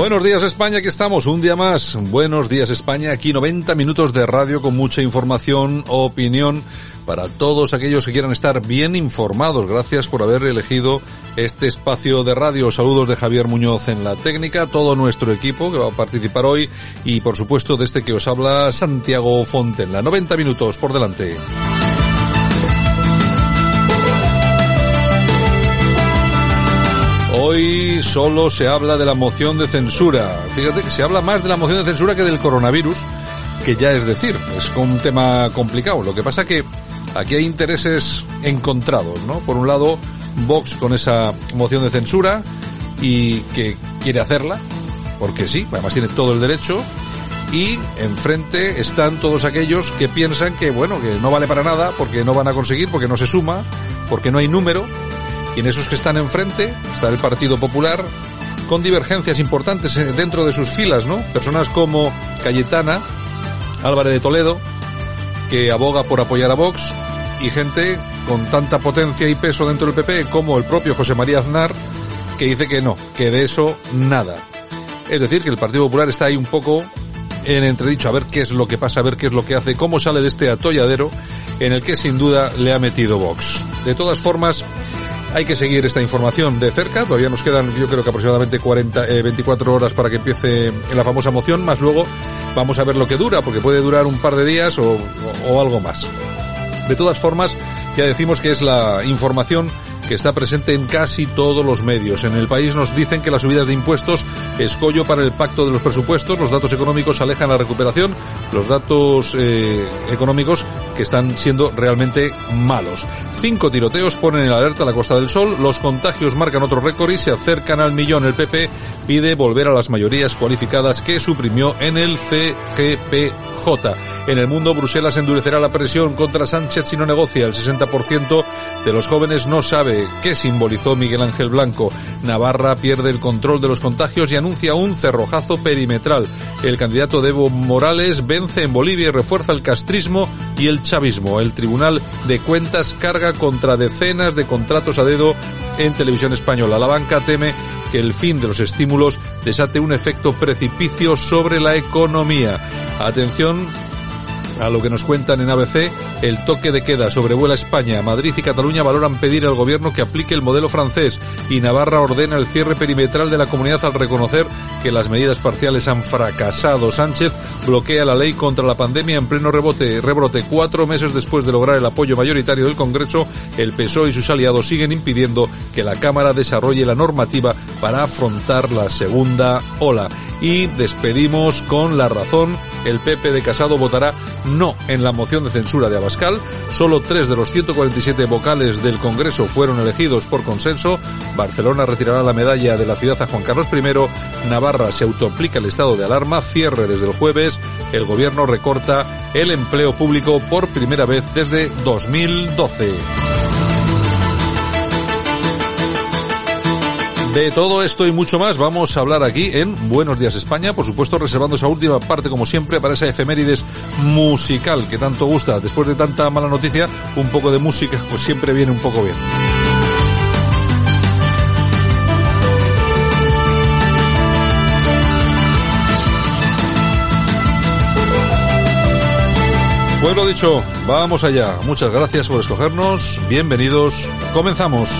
Buenos días España, aquí estamos, un día más. Buenos días España, aquí 90 minutos de radio con mucha información, opinión para todos aquellos que quieran estar bien informados. Gracias por haber elegido este espacio de radio. Saludos de Javier Muñoz en la técnica, todo nuestro equipo que va a participar hoy y por supuesto de este que os habla Santiago Fontenla. 90 minutos por delante. Hoy solo se habla de la moción de censura. Fíjate que se habla más de la moción de censura que del coronavirus, que ya es decir, es un tema complicado. Lo que pasa que aquí hay intereses encontrados, ¿no? Por un lado, Vox con esa moción de censura y que quiere hacerla, porque sí, además tiene todo el derecho, y enfrente están todos aquellos que piensan que, bueno, que no vale para nada, porque no van a conseguir, porque no se suma, porque no hay número, y en esos que están enfrente está el Partido Popular, con divergencias importantes dentro de sus filas, ¿no? Personas como Cayetana, Álvarez de Toledo, que aboga por apoyar a Vox, y gente con tanta potencia y peso dentro del PP como el propio José María Aznar, que dice que no, que de eso nada. Es decir, que el Partido Popular está ahí un poco en entredicho a ver qué es lo que pasa, a ver qué es lo que hace, cómo sale de este atolladero en el que sin duda le ha metido Vox. De todas formas, hay que seguir esta información de cerca. Todavía nos quedan, yo creo que aproximadamente 40, eh, 24 horas para que empiece la famosa moción, más luego vamos a ver lo que dura, porque puede durar un par de días o, o, o algo más. De todas formas, ya decimos que es la información que está presente en casi todos los medios. En el país nos dicen que las subidas de impuestos escollo para el pacto de los presupuestos, los datos económicos alejan la recuperación, los datos eh, económicos que están siendo realmente malos. Cinco tiroteos ponen en alerta la Costa del Sol, los contagios marcan otro récord y se acercan al millón. El PP pide volver a las mayorías cualificadas que suprimió en el CGPJ. En el mundo, Bruselas endurecerá la presión contra Sánchez si no negocia. El 60% de los jóvenes no sabe qué simbolizó Miguel Ángel Blanco. Navarra pierde el control de los contagios y anuncia un cerrojazo perimetral. El candidato Evo Morales vence en Bolivia y refuerza el castrismo y el chavismo. El Tribunal de Cuentas carga contra decenas de contratos a dedo en televisión española. La banca teme que el fin de los estímulos desate un efecto precipicio sobre la economía. Atención a lo que nos cuentan en ABC, el toque de queda sobrevuela España. Madrid y Cataluña valoran pedir al gobierno que aplique el modelo francés y Navarra ordena el cierre perimetral de la comunidad al reconocer que las medidas parciales han fracasado. Sánchez bloquea la ley contra la pandemia en pleno rebote, rebrote. Cuatro meses después de lograr el apoyo mayoritario del Congreso, el PSOE y sus aliados siguen impidiendo que la Cámara desarrolle la normativa para afrontar la segunda ola y despedimos con la razón. El PP de Casado votará no en la moción de censura de Abascal. Solo tres de los 147 vocales del Congreso fueron elegidos por consenso. Barcelona retirará la medalla de la ciudad a Juan Carlos I. Navarra se autoaplica el estado de alarma. Cierre desde el jueves. El gobierno recorta el empleo público por primera vez desde 2012. De todo esto y mucho más vamos a hablar aquí en Buenos Días España, por supuesto reservando esa última parte como siempre para esa efemérides musical que tanto gusta. Después de tanta mala noticia, un poco de música pues siempre viene un poco bien. Pues lo dicho, vamos allá. Muchas gracias por escogernos. Bienvenidos. Comenzamos.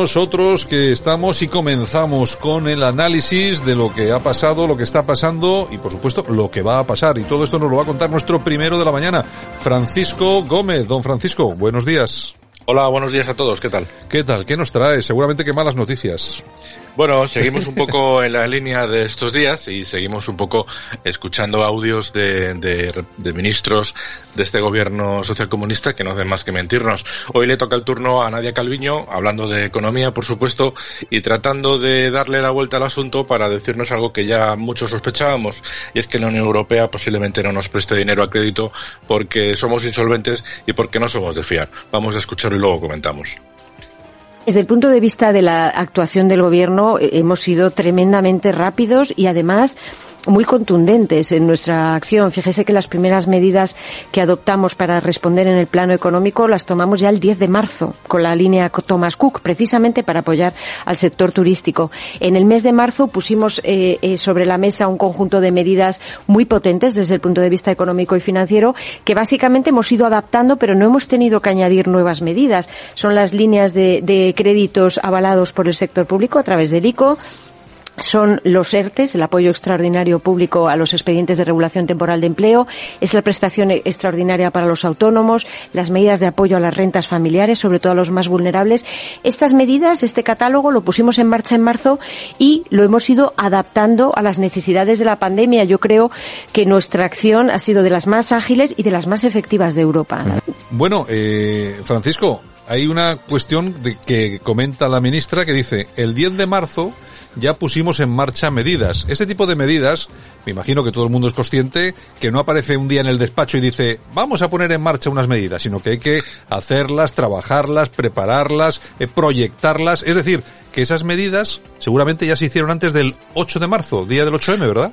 Nosotros que estamos y comenzamos con el análisis de lo que ha pasado, lo que está pasando y por supuesto lo que va a pasar. Y todo esto nos lo va a contar nuestro primero de la mañana, Francisco Gómez. Don Francisco, buenos días. Hola, buenos días a todos. ¿Qué tal? ¿Qué tal? ¿Qué nos trae? Seguramente que malas noticias. Bueno, seguimos un poco en la línea de estos días y seguimos un poco escuchando audios de, de, ministros de este gobierno socialcomunista que no hacen más que mentirnos. Hoy le toca el turno a Nadia Calviño, hablando de economía, por supuesto, y tratando de darle la vuelta al asunto para decirnos algo que ya muchos sospechábamos, y es que la Unión Europea posiblemente no nos preste dinero a crédito porque somos insolventes y porque no somos de fiar. Vamos a escucharlo y luego comentamos. Desde el punto de vista de la actuación del Gobierno, eh, hemos sido tremendamente rápidos y además muy contundentes en nuestra acción. Fíjese que las primeras medidas que adoptamos para responder en el plano económico las tomamos ya el 10 de marzo con la línea Thomas Cook, precisamente para apoyar al sector turístico. En el mes de marzo pusimos eh, eh, sobre la mesa un conjunto de medidas muy potentes desde el punto de vista económico y financiero que básicamente hemos ido adaptando, pero no hemos tenido que añadir nuevas medidas. Son las líneas de, de créditos avalados por el sector público a través del ICO, son los ERTES, el apoyo extraordinario público a los expedientes de regulación temporal de empleo, es la prestación extraordinaria para los autónomos, las medidas de apoyo a las rentas familiares, sobre todo a los más vulnerables. Estas medidas, este catálogo, lo pusimos en marcha en marzo y lo hemos ido adaptando a las necesidades de la pandemia. Yo creo que nuestra acción ha sido de las más ágiles y de las más efectivas de Europa. Bueno, eh, Francisco, hay una cuestión que comenta la ministra que dice el 10 de marzo ya pusimos en marcha medidas. Este tipo de medidas, me imagino que todo el mundo es consciente, que no aparece un día en el despacho y dice, vamos a poner en marcha unas medidas, sino que hay que hacerlas, trabajarlas, prepararlas, eh, proyectarlas. Es decir, que esas medidas seguramente ya se hicieron antes del 8 de marzo, día del 8M, ¿verdad?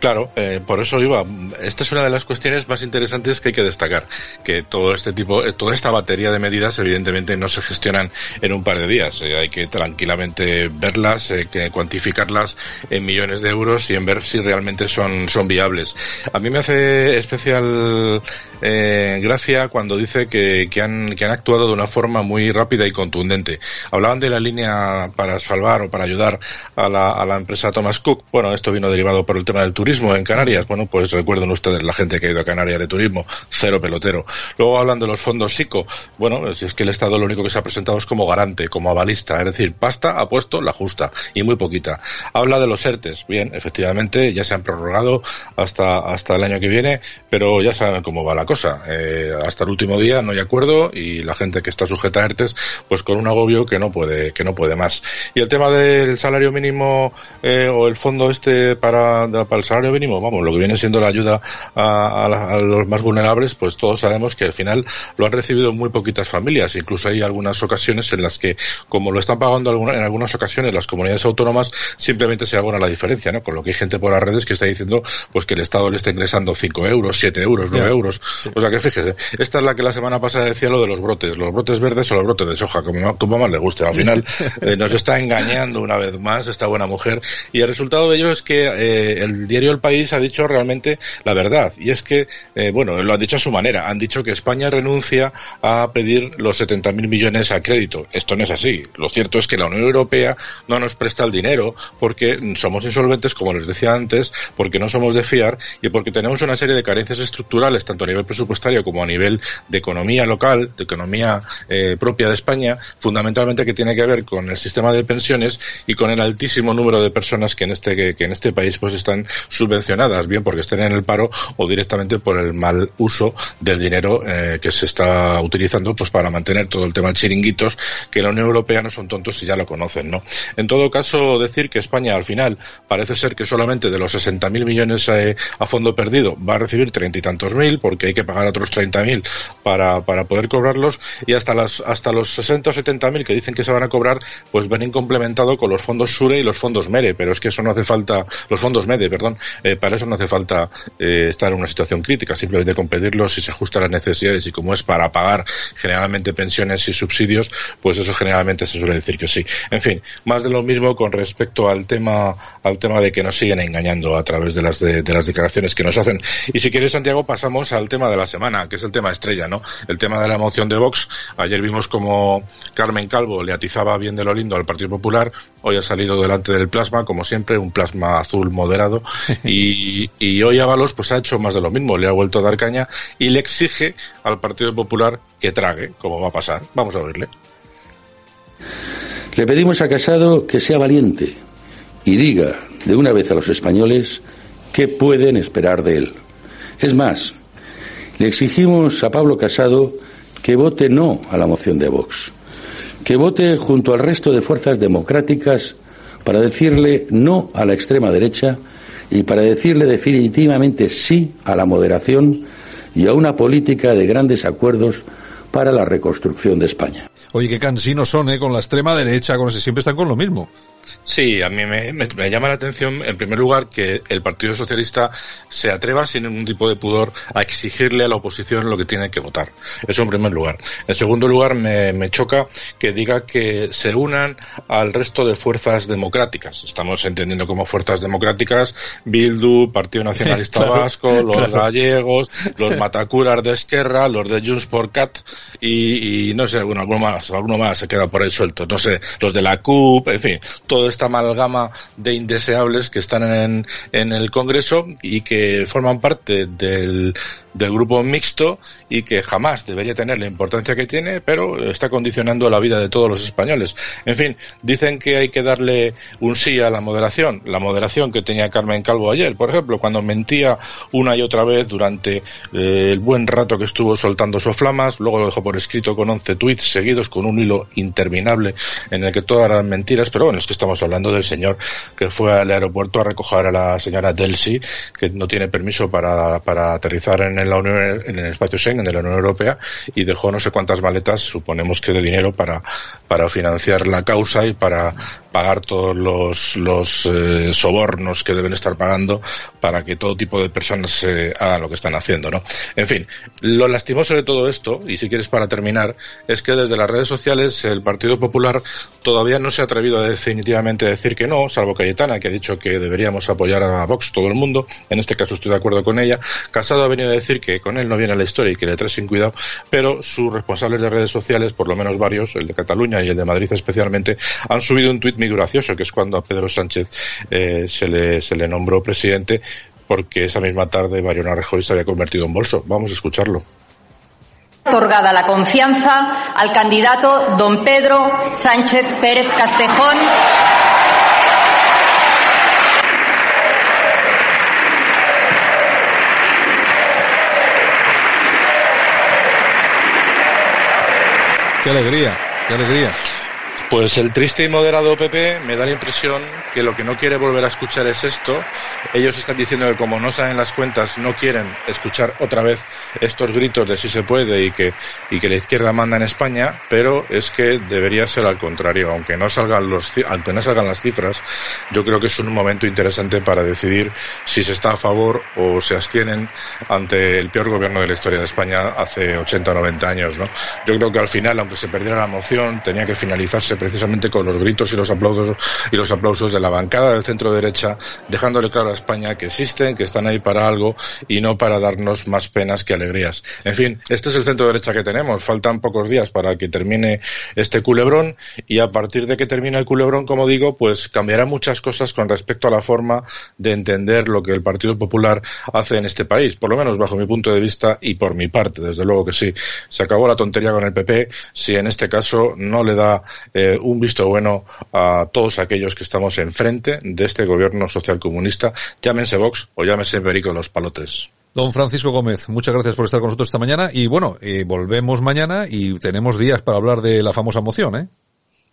Claro, eh, por eso iba. Esta es una de las cuestiones más interesantes que hay que destacar, que todo este tipo, eh, toda esta batería de medidas, evidentemente, no se gestionan en un par de días. Eh, hay que tranquilamente verlas, que cuantificarlas en millones de euros y en ver si realmente son son viables. A mí me hace especial gracia cuando dice que, que han que han actuado de una forma muy rápida y contundente. Hablaban de la línea para salvar o para ayudar a la, a la empresa Thomas Cook. Bueno, esto vino derivado por el tema del turismo en Canarias. Bueno, pues recuerden ustedes la gente que ha ido a Canarias de turismo, cero pelotero. Luego hablan de los fondos SICO. Bueno, si es que el Estado lo único que se ha presentado es como garante, como avalista, es decir, pasta ha puesto la justa y muy poquita. Habla de los ERTES. Bien, efectivamente, ya se han prorrogado hasta, hasta el año que viene, pero ya saben cómo va la cosa. Eh, hasta el último día no hay acuerdo y la gente que está sujeta a ERTES, pues con un agobio que no puede, que no puede más. Y el tema del salario mínimo eh, o el fondo este para, para el salario salario mínimo, vamos, lo que viene siendo la ayuda a, los más vulnerables, pues todos sabemos que al final lo han recibido muy poquitas familias. Incluso hay algunas ocasiones en las que, como lo están pagando en algunas ocasiones las comunidades autónomas, simplemente se abona la diferencia, ¿no? Con lo que hay gente por las redes que está diciendo, pues que el Estado le está ingresando 5 euros, 7 euros, 9 euros. O sea que fíjese, esta es la que la semana pasada decía lo de los brotes, los brotes verdes o los brotes de soja, como, como más le guste. Al final eh, nos está engañando una vez más esta buena mujer y el resultado de ello es que eh, el diario el país ha dicho realmente la verdad. Y es que, eh, bueno, lo han dicho a su manera. Han dicho que España renuncia a pedir los 70.000 millones a crédito. Esto no es así. Lo cierto es que la Unión Europea no nos presta el dinero porque somos insolventes, como les decía antes, porque no somos de fiar y porque tenemos una serie de carencias estructurales, tanto a nivel presupuestario como a nivel de economía local, de economía eh, propia de España, fundamentalmente que tiene que ver con el sistema de pensiones y con el altísimo número de personas que en este, que, que en este país pues están subvencionadas, bien porque estén en el paro o directamente por el mal uso del dinero eh, que se está utilizando pues para mantener todo el tema de chiringuitos que la Unión Europea no son tontos y ya lo conocen, ¿no? En todo caso, decir que España al final parece ser que solamente de los 60.000 millones eh, a fondo perdido va a recibir treinta y tantos mil porque hay que pagar otros 30.000 para, para poder cobrarlos y hasta las hasta los 60 o 70.000 que dicen que se van a cobrar pues ven complementado con los fondos SURE y los fondos MERE, pero es que eso no hace falta, los fondos MEDE, perdón, Eh, para eso no hace falta eh, estar en una situación crítica, simplemente con si se ajusta a las necesidades y como es para pagar generalmente pensiones y subsidios, pues eso generalmente se suele decir que sí. En fin, más de lo mismo con respecto al tema, al tema de que nos siguen engañando a través de las, de, las declaraciones que nos hacen. Y si quieres, Santiago, pasamos al tema de la semana, que es el tema estrella, ¿no? El tema de la moción de Vox. Ayer vimos como Carmen Calvo le atizaba bien de lo lindo al Partido Popular. Hoy ha salido delante del plasma, como siempre, un plasma azul moderado. y, hoy Ábalos pues ha hecho más de lo mismo. Le ha vuelto a dar caña y le exige al Partido Popular que trague, como va a pasar. Vamos a oírle. Le pedimos a Casado que sea valiente y diga de una vez a los españoles qué pueden esperar de él. Es más, le exigimos a Pablo Casado que vote no a la moción de Vox, que vote junto al resto de fuerzas democráticas para decirle no a la extrema derecha y para decirle definitivamente sí a la moderación y a una política de grandes acuerdos para la reconstrucción de España. Oye, qué cansinos son, ¿eh? Con la extrema derecha, con siempre están con lo mismo. Sí, a mí me, llama la atención, en primer lugar, que el Partido Socialista se atreva sin ningún tipo de pudor a exigirle a la oposición lo que tiene que votar. Eso en primer lugar. En segundo lugar, me, choca que diga que se unan al resto de fuerzas democráticas. Estamos entendiendo como fuerzas democráticas Bildu, Partido Nacionalista Vasco, los gallegos, los Matacuras de Esquerra, los de Junts por Cat y, no sé, bueno, alguno más, alguno más se queda por ahí suelto. No sé, los de la CUP, en fin, toda esta amalgama de indeseables que están en, en el Congreso y que forman parte del, del grupo mixto y que jamás debería tener la importancia que tiene, pero está condicionando la vida de todos los españoles. En fin, dicen que hay que darle un sí a la moderación, la moderación que tenía Carmen Calvo ayer, por ejemplo, cuando mentía una y otra vez durante eh, el buen rato que estuvo soltando sus flamas, luego lo dejó por escrito con 11 tweets seguidos con un hilo interminable en el que todas eran mentiras, pero bueno, es que estamos hablando del señor que fue al aeropuerto a recoger a la señora Delsi, que no tiene permiso para, para aterrizar en la Unión, en el espacio Schengen de la Unión Europea y dejó no sé cuántas maletas, suponemos que de dinero para, para financiar la causa y para pagar todos los, los eh, sobornos que deben estar pagando para que todo tipo de personas eh, hagan lo que están haciendo, ¿no? En fin, lo lastimoso de todo esto, y si quieres para terminar, es que desde las redes sociales el Partido Popular todavía no se ha atrevido a definitivamente decir que no, salvo Cayetana, que ha dicho que deberíamos apoyar a Vox todo el mundo, en este caso estoy de acuerdo con ella. Casado ha venido a decir que con él no viene la historia y que le trae sin cuidado, pero sus responsables de redes sociales, por lo menos varios, el de Cataluña y el de Madrid especialmente, han subido un tuit muy gracioso, que es cuando a Pedro Sánchez eh, se, le, se le nombró presidente, porque esa misma tarde Mariano Rajoy se había convertido en bolso. Vamos a escucharlo otorgada la confianza al candidato don Pedro Sánchez Pérez Castejón. Qué alegría, qué alegría. Pues el triste y moderado PP me da la impresión que lo que no quiere volver a escuchar es esto. Ellos están diciendo que como no saben las cuentas, no quieren escuchar otra vez estos gritos de si se puede y que, y que la izquierda manda en España, pero es que debería ser al contrario. Aunque no salgan los, aunque no salgan las cifras, yo creo que es un momento interesante para decidir si se está a favor o se abstienen ante el peor gobierno de la historia de España hace 80 o 90 años, ¿no? Yo creo que al final, aunque se perdiera la moción, tenía que finalizarse precisamente con los gritos y los aplausos y los aplausos de la bancada del centro derecha, dejándole claro a España que existen, que están ahí para algo y no para darnos más penas que alegrías. En fin, este es el centro derecha que tenemos. Faltan pocos días para que termine este culebrón y a partir de que termine el culebrón, como digo, pues cambiará muchas cosas con respecto a la forma de entender lo que el Partido Popular hace en este país, por lo menos bajo mi punto de vista y por mi parte, desde luego que sí. Se acabó la tontería con el PP si en este caso no le da eh, un visto bueno a todos aquellos que estamos enfrente de este gobierno socialcomunista, llámense Vox o llámense Perico los Palotes. Don Francisco Gómez, muchas gracias por estar con nosotros esta mañana y bueno, eh, volvemos mañana y tenemos días para hablar de la famosa moción, ¿eh?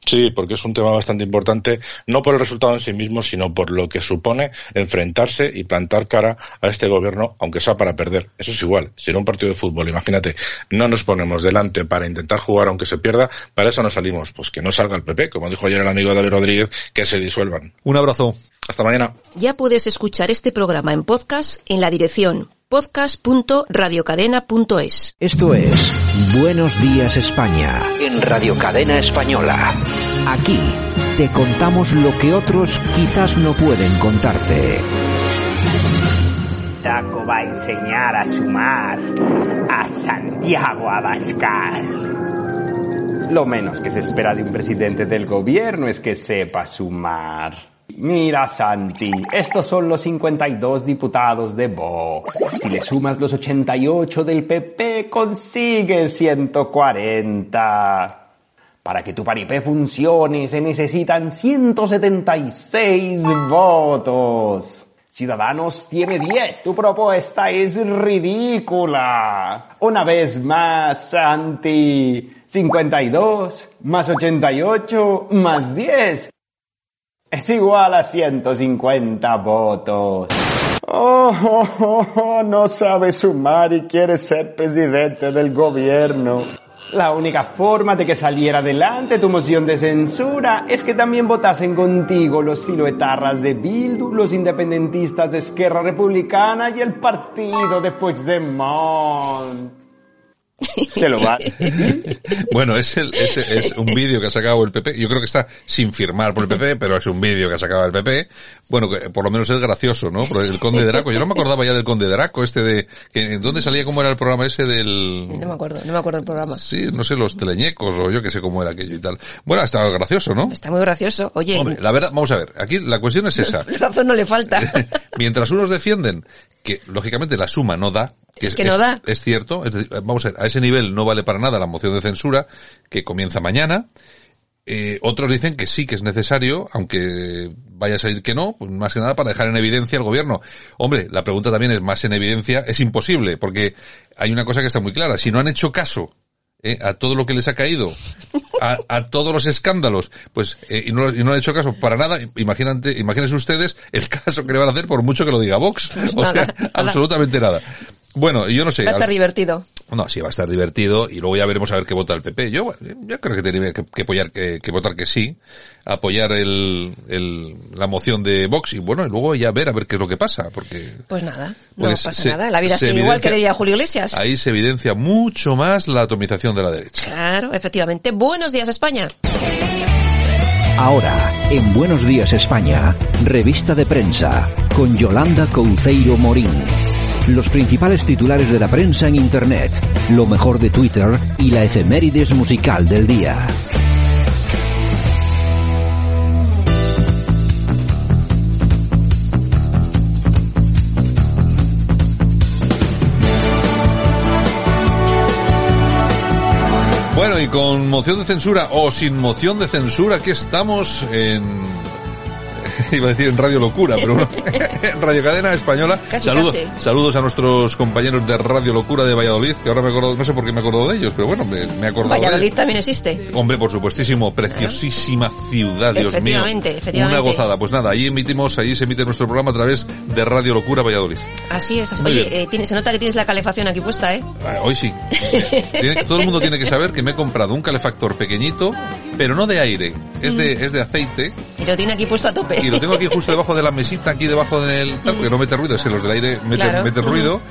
Sí, porque es un tema bastante importante, no por el resultado en sí mismo, sino por lo que supone enfrentarse y plantar cara a este gobierno, aunque sea para perder. Eso es igual. Si en un partido de fútbol, imagínate, no nos ponemos delante para intentar jugar aunque se pierda, para eso no salimos. Pues que no salga el PP, como dijo ayer el amigo David Rodríguez, que se disuelvan. Un abrazo. Hasta mañana. Ya puedes escuchar este programa en podcast en la dirección podcast.radiocadena.es. Esto es Buenos Días España En Radio Cadena Española. Aquí te contamos lo que otros quizás no pueden contarte. Taco va a enseñar a sumar a Santiago Abascal. Lo menos que se espera de un presidente del gobierno es que sepa sumar. Mira, Santi, estos son los 52 diputados de Vox. Si le sumas los 88 del PP, consigues 140. Para que tu paripé funcione se necesitan 176 votos. Ciudadanos tiene 10. Tu propuesta es ridícula. Una vez más, Santi. 52 más 88 más 10 es igual a 150 votos. Oh, oh, oh, oh, no sabe sumar y quiere ser presidente del gobierno. La única forma de que saliera adelante tu moción de censura es que también votasen contigo los filoetarras de Bildu, los independentistas de Esquerra Republicana y el partido de Puigdemont. Se lo va. bueno, es, el, es, es un vídeo que ha sacado el PP. Yo creo que está sin firmar por el PP, pero es un vídeo que ha sacado el PP. Bueno, que por lo menos es gracioso, ¿no? Por el Conde de Draco. Yo no me acordaba ya del Conde de Draco, este de... Que, ¿Dónde salía cómo era el programa ese del...? No me acuerdo, no me acuerdo del programa. Sí, no sé, los teleñecos o yo que sé cómo era aquello y tal. Bueno, está gracioso, ¿no? Está muy gracioso. Oye... Hombre, la verdad, vamos a ver. Aquí la cuestión es esa. Razón no le falta. Mientras unos defienden que, lógicamente, la suma no da, que es, es, que no da. Es cierto. Es decir, vamos a ver, a ese nivel no vale para nada la moción de censura que comienza mañana. Eh, otros dicen que sí que es necesario, aunque vaya a salir que no, pues más que nada para dejar en evidencia al gobierno. Hombre, la pregunta también es más en evidencia, es imposible, porque hay una cosa que está muy clara. Si no han hecho caso eh, a todo lo que les ha caído, a, a todos los escándalos, pues, eh, y, no, y, no, han hecho caso para nada, imagínate, imagínense ustedes el caso que le van a hacer por mucho que lo diga Vox. Pues o nada, sea, nada. absolutamente nada. Bueno, yo no sé. Va a estar divertido. No, sí, va a estar divertido y luego ya veremos a ver qué vota el PP. Yo, yo creo que tiene que, que apoyar, que, que, votar que sí, apoyar el, el, la moción de Vox y bueno, y luego ya ver a ver qué es lo que pasa, porque... Pues nada, no pasa se, nada, la vida sigue igual que leía Julio Iglesias. Ahí se evidencia mucho más la atomización de la derecha. Claro, efectivamente. Buenos días, España. Ahora, en Buenos Días España, revista de prensa, con Yolanda Couceiro Morín los principales titulares de la prensa en Internet, lo mejor de Twitter y la efemérides musical del día. Bueno, y con moción de censura o sin moción de censura, aquí estamos en iba a decir en Radio Locura, pero no, en Radio Cadena Española. Casi, saludos, casi. saludos a nuestros compañeros de Radio Locura de Valladolid, que ahora me acuerdo, no sé por qué me acuerdo de ellos, pero bueno, me, me acuerdo Valladolid también existe. Hombre, por supuestísimo, preciosísima ciudad, Dios mío. Efectivamente. Una gozada. Pues nada, ahí emitimos, ahí se emite nuestro programa a través de Radio Locura Valladolid. Así es. Oye, eh, tiene, se nota que tienes la calefacción aquí puesta, ¿eh? Ah, hoy sí. tiene, todo el mundo tiene que saber que me he comprado un calefactor pequeñito, pero no de aire, es Mm. de, es de aceite. Y lo tiene aquí puesto a tope. Y lo tengo aquí justo debajo de la mesita, aquí debajo del, tal, porque no mete ruido, es que los del aire meten, Claro. meten ruido.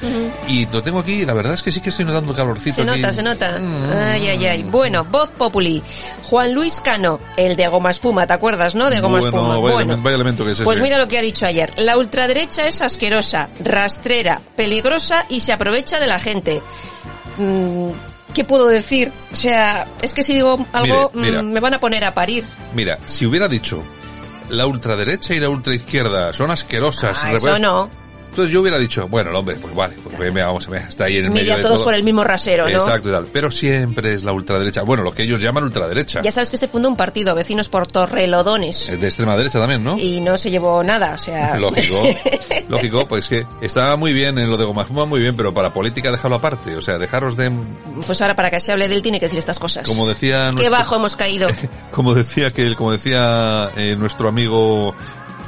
Y lo tengo aquí, y la verdad es que sí que estoy notando calorcito Se aquí. nota, se nota. Mm. Ay, ay, ay. Bueno, voz populi. Juan Luis Cano, el de Goma Espuma, ¿te acuerdas, no? De Goma bueno, Espuma. vaya, bueno, vaya elemento que es pues ese. mira lo que ha dicho ayer. La ultraderecha es asquerosa, rastrera, peligrosa y se aprovecha de la gente. Mm, ¿Qué puedo decir? O sea, es que si digo algo, mira. mm, me van a poner a parir. Mira, si hubiera dicho la ultraderecha y la ultraizquierda son asquerosas. Ah, eso no. Entonces yo hubiera dicho, bueno, el hombre, pues vale, pues ve, vamos a ver, está ahí en el medio Mira de todos todo. por el mismo rasero, ¿no? Exacto y tal. Pero siempre es la ultraderecha. Bueno, lo que ellos llaman ultraderecha. Ya sabes que se fundó un partido, Vecinos por Torrelodones. Eh, De extrema derecha también, ¿no? Y no se llevó nada, o sea... Lógico, lógico, pues que estaba muy bien en lo de Goma Espuma, muy bien, pero para política déjalo aparte, o sea, dejaros de, Pues ahora para que se hable de él tiene que decir estas cosas. como decía Qué nuestro, bajo hemos caído. como decía que, como decía eh, nuestro amigo,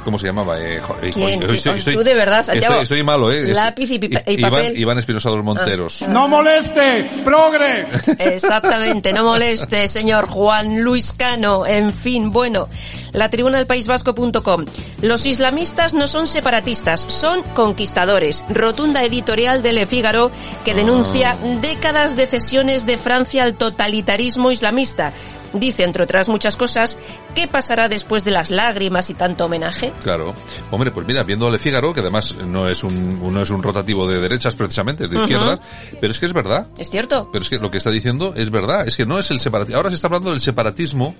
¿cómo se llamaba? Eh, jo- ¿Quién? hoy ¿Quién? Tú de verdad, Santiago. Estoy, estoy malo, eh. Lápiz y y Iván, papel. Ah. Iván Espinosa de los Monteros. ¡No moleste! ¡Progre! Exactamente, no moleste, señor Juan Luis Cano. En fin, bueno, la tribuna del País Vasco.com. Los islamistas no son separatistas, son conquistadores. Rotunda editorial de Le Figaro que denuncia décadas de cesiones de Francia al totalitarismo islamista. Dice, entre otras muchas cosas, ¿qué pasará después de las lágrimas y tanto homenaje? Claro. Hombre, pues mira, viendo Le Figaro, que además no es un, no es un rotativo de derechas precisamente, es de izquierdas, pero es que es verdad. ¿Es cierto? Pero es que lo que está diciendo es verdad, es que no es el separatismo. Ahora se está hablando del separatismo,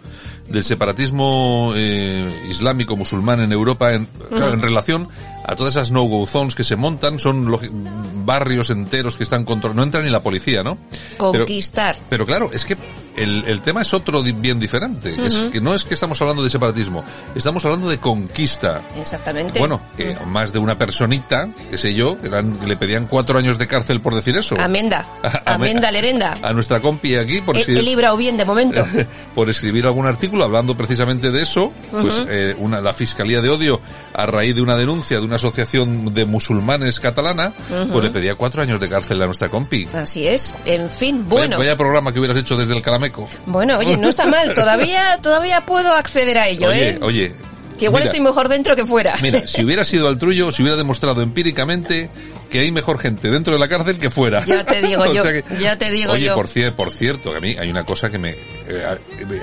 del separatismo eh, islámico musulmán en Europa, en, claro, en relación a todas esas no-go zones que se montan, son barrios enteros que están controlados, no entra ni la policía, ¿no? Conquistar. pero claro, es que el, el tema es otro bien diferente. Es que no es que estamos hablando de separatismo, estamos hablando de conquista. Exactamente. Bueno, que más de una personita, qué sé yo, que eran- le pedían cuatro años de cárcel por decir eso. Amenda. A- Amenda Lerenda. A nuestra compi aquí por He, escribir, he librado bien de momento. por escribir algún artículo hablando precisamente de eso, pues eh, una, la Fiscalía de Odio, a raíz de una denuncia de una asociación de musulmanes catalana, pues le pedía cuatro años de cárcel a nuestra compi. Así es. En fin, Vaya- bueno. Vaya, programa que hubieras hecho desde el Calameco. Bueno, oye, no está mal. Todavía, todavía puedo acceder a ello, Oye, ¿eh? oye. Que igual mira, estoy mejor dentro que fuera. Mira, si hubiera sido al trullo, se hubiera demostrado empíricamente que hay mejor gente dentro de la cárcel que fuera. Ya te digo O yo, que- ya te digo Oye, yo. por, por cierto, que a mí hay una cosa que me... eh,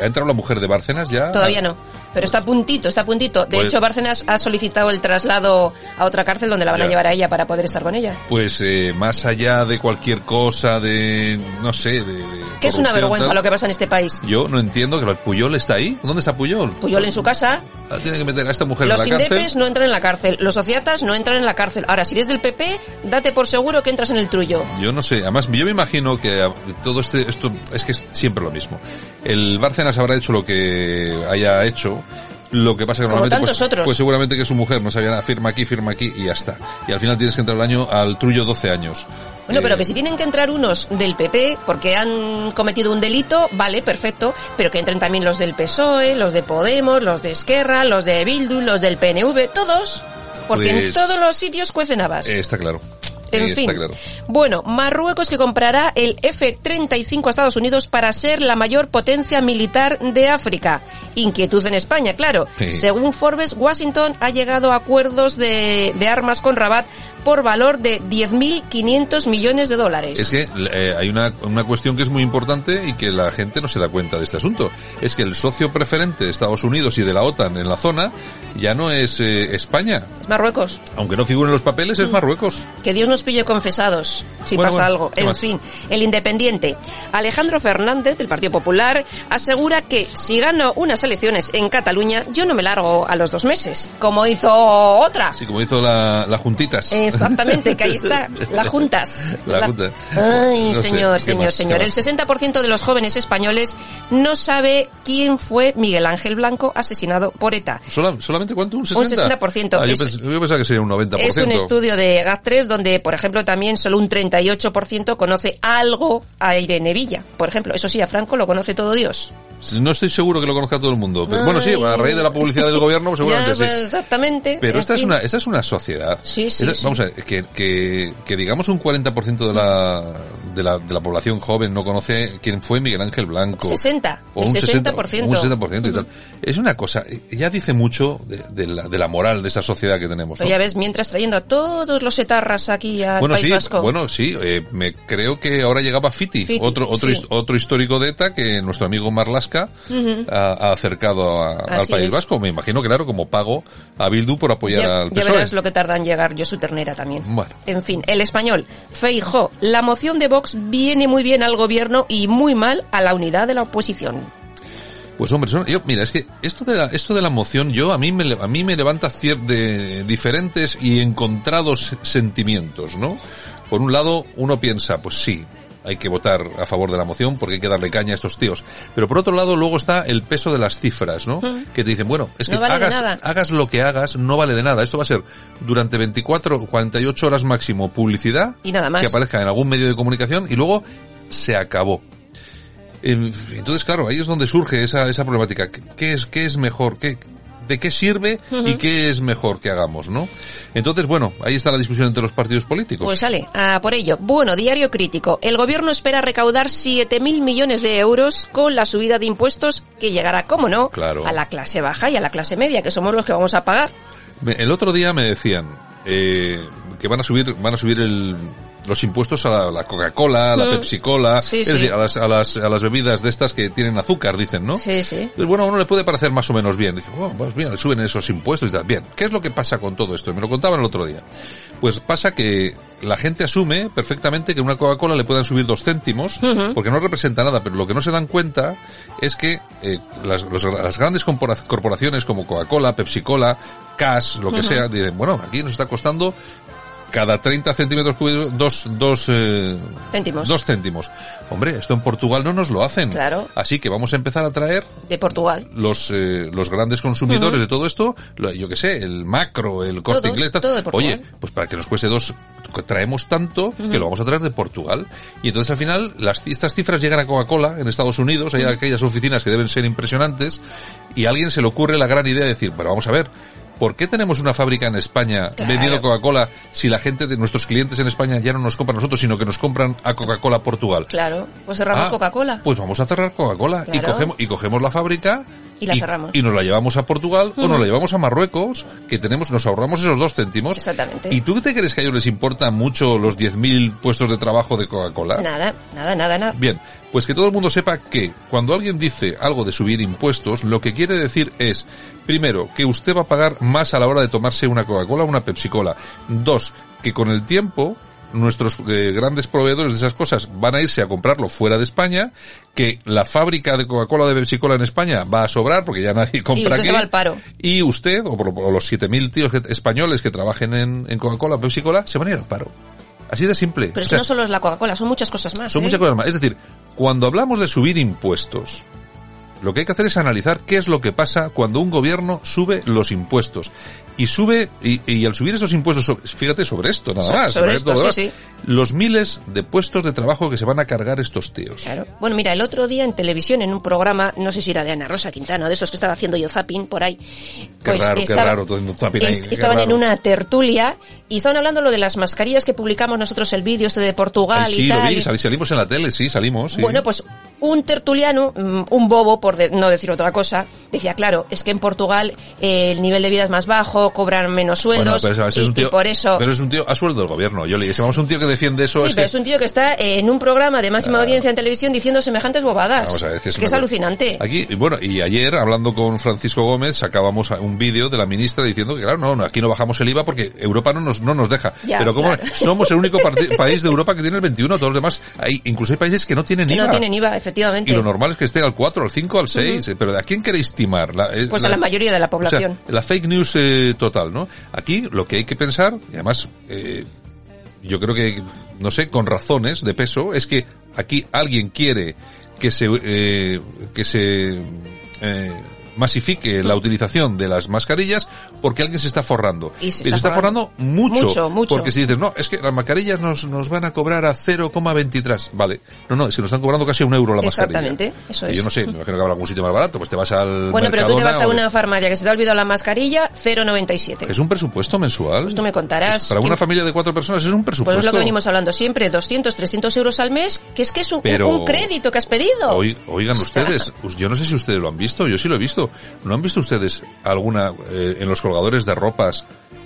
ha entrado la mujer de Bárcenas ya? Todavía no. Pero está a puntito, está a puntito. De Pues- hecho, Bárcenas ha solicitado el traslado a otra cárcel donde la van a llevar a ella para poder estar con ella. Pues eh, más allá de cualquier cosa, de... no sé, de... de Que es una vergüenza tal, lo que pasa en este país. Yo no entiendo que Puyol está ahí. ¿Dónde está Puyol? Puyol en su casa, Ah, Tiene que meter a esta mujer los en la cárcel. indepes no entran en la cárcel, los sociatas no entran en la cárcel. Ahora, si eres del PP, date por seguro que entras en el trullo. Yo no sé, además yo me imagino que a- todo este, esto es que es siempre lo mismo. El Bárcenas habrá hecho lo que haya hecho, lo que pasa que Como normalmente pues, otros. pues seguramente que su mujer no sabía nada, firma aquí, firma aquí y ya está. Y al final tienes que entrar al año al trullo 12 años. Bueno, Eh, pero que si tienen que entrar unos del PP porque han cometido un delito, vale, perfecto, pero que entren también los del PSOE, los de Podemos, los de Esquerra, los de Bildu, los del PNV, todos, porque en Pues- todos los sitios cuecen habas. eh, está claro. En fin. Está claro. Bueno, Marruecos que comprará el F-35 a Estados Unidos para ser la mayor potencia militar de África. Inquietud en España, claro. Sí. Según Forbes, Washington ha llegado a acuerdos de, de armas con Rabat por valor de 10.500 millones de dólares. Es que eh, hay una, una cuestión que es muy importante y que la gente no se da cuenta de este asunto. Es que el socio preferente de Estados Unidos y de la OTAN en la zona ya no es eh, España. Marruecos. Aunque no figure en los papeles, es Marruecos. Que Dios nos pille confesados, si Bueno, pasa bueno, algo. ¿qué En más? fin, el Independiente. Alejandro Fernández, del Partido Popular, asegura que si gano unas elecciones en Cataluña, yo no me largo a los dos meses, como hizo otra. Así como hizo la, la Juntitas. Exactamente, que ahí está, la Juntas. La Junta. Ay, No sé, señor, ¿qué señor, más? señor. ¿Qué El más? 60% de los jóvenes españoles no sabe quién fue Miguel Ángel Blanco asesinado por ETA. Sola- ¿Solamente cuánto? ¿Un Un 60? 60%. Ah, yo, pensaba que sería un 90%. Es un estudio de GAT3 donde, por ejemplo, también solo un 38% conoce algo a Irene Villa. Por ejemplo, eso sí, a Franco lo conoce todo Dios. No estoy seguro que lo conozca todo el mundo. Pero, bueno, sí, a raíz de la publicidad del gobierno, seguramente Ya, sí. pues, Exactamente. Pero esta es una, esta es una sociedad. Sí, sí, Esta- sí. Vamos a ver, que, que, que digamos un 40% de la, de la, de la población joven no conoce quién fue Miguel Ángel Blanco. 60, O un 60%. 60%. un 60% y tal. Es una cosa, ya dice mucho de, de la, de la moral de esa sociedad que tenemos. Pero ya ves, mientras trayendo a todos los etarras aquí al Bueno, País sí, Vasco. bueno, sí, eh, me creo que ahora llegaba Fiti, Fiti, otro, otro, sí. otro histórico de ETA que nuestro amigo Marlasca Ujú. ha, ha acercado a- al País es. Vasco. Me imagino, claro, como pago a Bildu por apoyar ya, al ya PSOE. verás lo que tarda en llegar yo su ternera también. Bueno. En fin, el español. Feijó. La moción de Vox viene muy bien al gobierno y muy mal a la unidad de la oposición. Pues hombre, son- yo, mira, es que esto de la, esto de la moción, yo a mí me, a mí me levanta de diferentes y encontrados sentimientos, ¿no? Por un lado, uno piensa, pues sí, hay que votar a favor de la moción porque hay que darle caña a estos tíos. Pero por otro lado, luego está el peso de las cifras, ¿no? Mm. Que te dicen, bueno, es que vale hagas, hagas lo que hagas, no vale de nada. Esto va a ser durante 24 o 48 horas máximo publicidad Y nada más. que aparezca en algún medio de comunicación y luego se acabó. Eh, Entonces, claro, ahí es donde surge esa, esa problemática. ¿Qué- ¿Qué es, qué es mejor? ¿Qué, ¿De qué sirve y qué es mejor que hagamos, no? Entonces, bueno, ahí está la discusión entre los partidos políticos. Pues sale, a por ello. Bueno, diario crítico. El gobierno espera recaudar 7.000 millones de euros con la subida de impuestos que llegará, como no, Claro. a la clase baja y a la clase media, que somos los que vamos a pagar. El otro día me decían eh, que van a subir, van a subir el, los impuestos a la, la Coca-Cola, a la Mm. Pepsi-Cola, Sí, es sí. decir, a las, a, las, a las bebidas de estas que tienen azúcar, dicen, ¿no? Sí, sí. Pues bueno, a uno le puede parecer más o menos bien. Dice, bueno, pues bien, le suben esos impuestos y tal. Bien, ¿qué es lo que pasa con todo esto? Me lo contaban el otro día. Pues pasa que la gente asume perfectamente que una Coca-Cola le puedan subir dos céntimos, porque no representa nada, pero lo que no se dan cuenta es que eh, las, los- las grandes corporaciones como Coca-Cola, Pepsi-Cola, Cash, lo que sea, dicen, bueno, aquí nos está costando cada 30 centímetros cúbicos dos, dos, eh, Céntimos. dos céntimos. Hombre, esto en Portugal no nos lo hacen. Claro. Así que vamos a empezar a traer De Portugal. los eh, los grandes consumidores de todo esto, lo- yo que sé, el macro, el corte Todo, inglés, tal. todo de Portugal. oye, pues para que nos cueste dos, traemos tanto que lo vamos a traer de Portugal. Y entonces al final las, estas cifras llegan a Coca-Cola en Estados Unidos, hay aquellas oficinas que deben ser impresionantes, y a alguien se le ocurre la gran idea de decir, pero vamos a ver, ¿Por qué tenemos una fábrica en España Claro. vendiendo Coca-Cola si la gente de nuestros clientes en España ya no nos compra a nosotros, sino que nos compran a Coca-Cola Portugal? Claro. Pues cerramos Ah, Coca-Cola. Pues vamos a cerrar Coca-Cola y cogemos y cogemos la fábrica Y la cerramos. y nos la llevamos a Portugal o nos la llevamos a Marruecos, que tenemos nos ahorramos esos dos céntimos. Exactamente. ¿Y tú te crees que a ellos les importan mucho los 10.000 puestos de trabajo de Coca-Cola? Nada, nada, nada, nada. Bien, pues que todo el mundo sepa que cuando alguien dice algo de subir impuestos, lo que quiere decir es, primero, que usted va a pagar más a la hora de tomarse una Coca-Cola o una Pepsi-Cola. Dos, que con el tiempo nuestros eh, grandes proveedores de esas cosas van a irse a comprarlo fuera de España, que la fábrica de Coca-Cola de Pepsi-Cola en España va a sobrar porque ya nadie compra Y usted aquí. se va al paro. Y usted, o, por- o los 7.000 tíos que- españoles que trabajen en, en Coca-Cola o Pepsi-Cola, se van a ir al paro. Así de simple. Pero O sea, no solo es la Coca-Cola, son muchas cosas más. son ¿eh? muchas cosas más. Es decir, cuando hablamos de subir impuestos, lo que hay que hacer es analizar qué es lo que pasa cuando un gobierno sube los impuestos. Y sube, y, y al subir esos impuestos, sobre- fíjate sobre esto, nada más. sobre esto, esto, lo sí, demás, Los miles de puestos de trabajo que se van a cargar estos tíos. Claro. Bueno, mira, el otro día en televisión, en un programa, no sé si era de Ana Rosa Quintana, de esos que estaba haciendo yo zapping por ahí. Qué pues raro, qué raro todo zapping ahí, es- estaban en una tertulia y estaban hablando lo de las mascarillas que publicamos nosotros el vídeo este de Portugal Ay, sí, y lo tal. vi, y- sali- salimos en la tele, sí, salimos. sí. Bueno, pues un tertuliano, mm, un bobo, por de- no decir otra cosa, decía, claro, es que en Portugal eh, el nivel de vida es más bajo, cobran menos Bueno, sueldos pero es y, un tío- y por eso... Pero es un tío a sueldo del gobierno, yo le dije, vamos un tío que defiende eso, Sí, es pero que... es un tío que está en un programa de máxima audiencia en televisión diciendo semejantes bobadas. Vamos a ver, que es, que alucinante. Aquí, bueno, y ayer, hablando con Francisco Gómez, sacábamos un vídeo de la ministra diciendo que, claro, no, no, aquí no bajamos el IVA porque Europa no nos, no nos deja. Ya, Pero como claro. somos el único país de Europa que tiene el 21, todos los demás, hay, incluso hay países que no tienen Que IVA. no tienen IVA, efectivamente. Y lo normal es que esté al 4, al 5, al 6. eh, Pero ¿a quién queréis timar? La- es Pues a la mayoría de la población. O sea, la fake news eh, total, ¿no? Aquí lo que hay que pensar, y además, eh, yo creo que, no sé, con razones de peso, es que aquí alguien quiere que se, eh, que se, eh, masifique la utilización de las mascarillas porque alguien se está forrando. Y se se está está forrando mucho, Mucho, mucho. Porque si dices, no, es que las mascarillas nos, nos van a cobrar a 0,23. Vale. No, no, si nos están cobrando casi un euro la mascarilla. Exactamente, eso Y es. yo no sé, me imagino que habrá algún sitio más barato, pues te vas al Bueno, pero tú te Mercadona vas a una farmacia que se te ha olvidado la mascarilla, 0,97. Es un presupuesto mensual. Pues tú me contarás. Para que- una familia de cuatro personas es un Pues presupuesto. es lo que venimos hablando siempre, 200, 300 euros al mes, que es que es un, Pero- un crédito que has pedido. Oi- oigan ustedes, us- yo no sé si ustedes lo han visto, yo sí lo he visto. ¿No han visto ustedes alguna eh, en los colgadores de ropas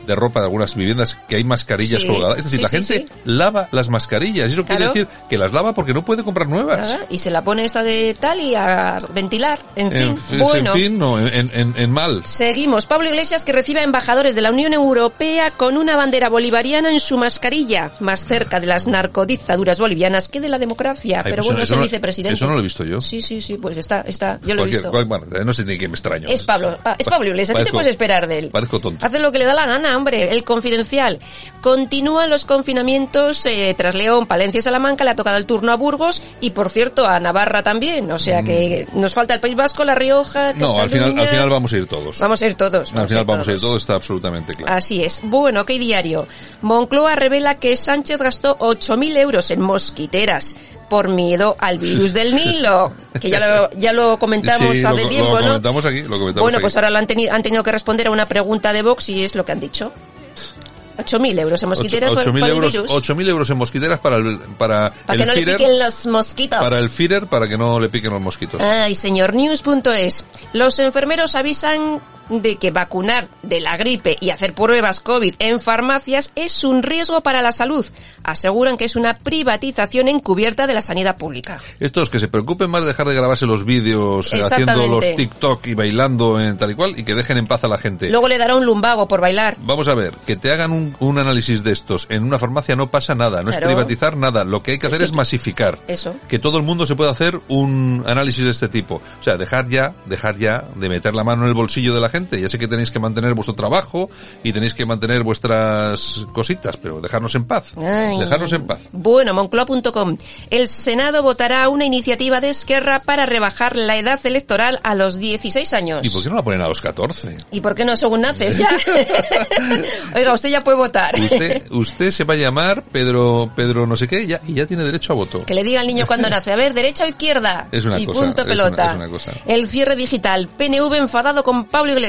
de ropa de algunas viviendas que hay mascarillas Sí, colgadas. Es decir, sí, la gente lava las mascarillas. Eso quiere decir que las lava porque no puede comprar nuevas. Y se la pone esta de tal y a ventilar. En fin, En, fin, bueno. en fin, no, en, en- en mal. Seguimos. Pablo Iglesias que recibe a embajadores de la Unión Europea con una bandera bolivariana en su mascarilla, más cerca de las narcodictaduras bolivianas que de la democracia. Ay, Pero pues bueno, es el no- vicepresidente. Eso no lo he visto yo. Sí, sí, sí, pues está, está. Yo lo he visto. cual- bueno, no sé ni qué me extraño. Es Pablo, pa- es Pablo Iglesias. ¿Qué te puedes esperar de él? Parezco tonto. Hace lo que le da la gana, hombre. El confidencial. Continúan los confinamientos eh, tras León, Palencia y Salamanca. Le ha tocado el turno a Burgos y, por cierto, a Navarra también. O sea que nos falta el País Vasco, La Rioja. Mm. No, al final, al final vamos a ir todos. Vamos a ir todos. Al final vamos a ir todos. todos, está absolutamente claro. Así es. Bueno, ¿qué diario? Moncloa revela que Sánchez gastó 8.000 euros en mosquiteras por miedo al virus del Nilo. Que ya lo, ya lo comentamos Sí, hace lo, tiempo, lo ¿no? comentamos aquí, lo comentamos Bueno, aquí. pues ahora lo han, tenido, han tenido que responder a una pregunta de Vox y es lo que han dicho. 8.000 euros en mosquiteras Ocho- por, 8.000 por el euros, virus. 8.000 euros en mosquiteras para el, para para el que no le piquen los mosquitos. para el Führer, para que no le piquen los mosquitos. Ay, señor News.es. Los enfermeros avisan de que vacunar de la gripe y hacer pruebas COVID en farmacias es un riesgo para la salud. Aseguran que es una privatización encubierta de la sanidad pública. Estos que se preocupen más de dejar de grabarse los vídeos eh, haciendo los TikTok y bailando en tal y cual y que dejen en paz a la gente. Luego le dará un lumbago por bailar. Vamos a ver, que te hagan un, un análisis de estos en una farmacia no pasa nada, no es privatizar nada, lo que hay que hacer es masificar. Eso. Que todo el mundo se pueda hacer un análisis de este tipo. O sea, dejar ya, dejar ya de meter la mano en el bolsillo de la gente. Ya sé que tenéis que mantener vuestro trabajo y tenéis que mantener vuestras cositas, pero dejarnos en paz. Ay. Dejarnos en paz. Bueno, moncloa.com. El Senado votará una iniciativa de Esquerra para rebajar la edad electoral a los 16 años. ¿Y por qué no la ponen a los 14? ¿Y por qué no según naces ya? Oiga, usted ya puede votar. Usted, usted se va a llamar Pedro, Pedro no sé qué ya, y ya tiene derecho a voto. Que le diga al niño cuando nace, a ver, derecha o izquierda. Es una y cosa, punto es pelota. una- es una cosa. El cierre digital. PNV enfadado con Pablo Iglesias.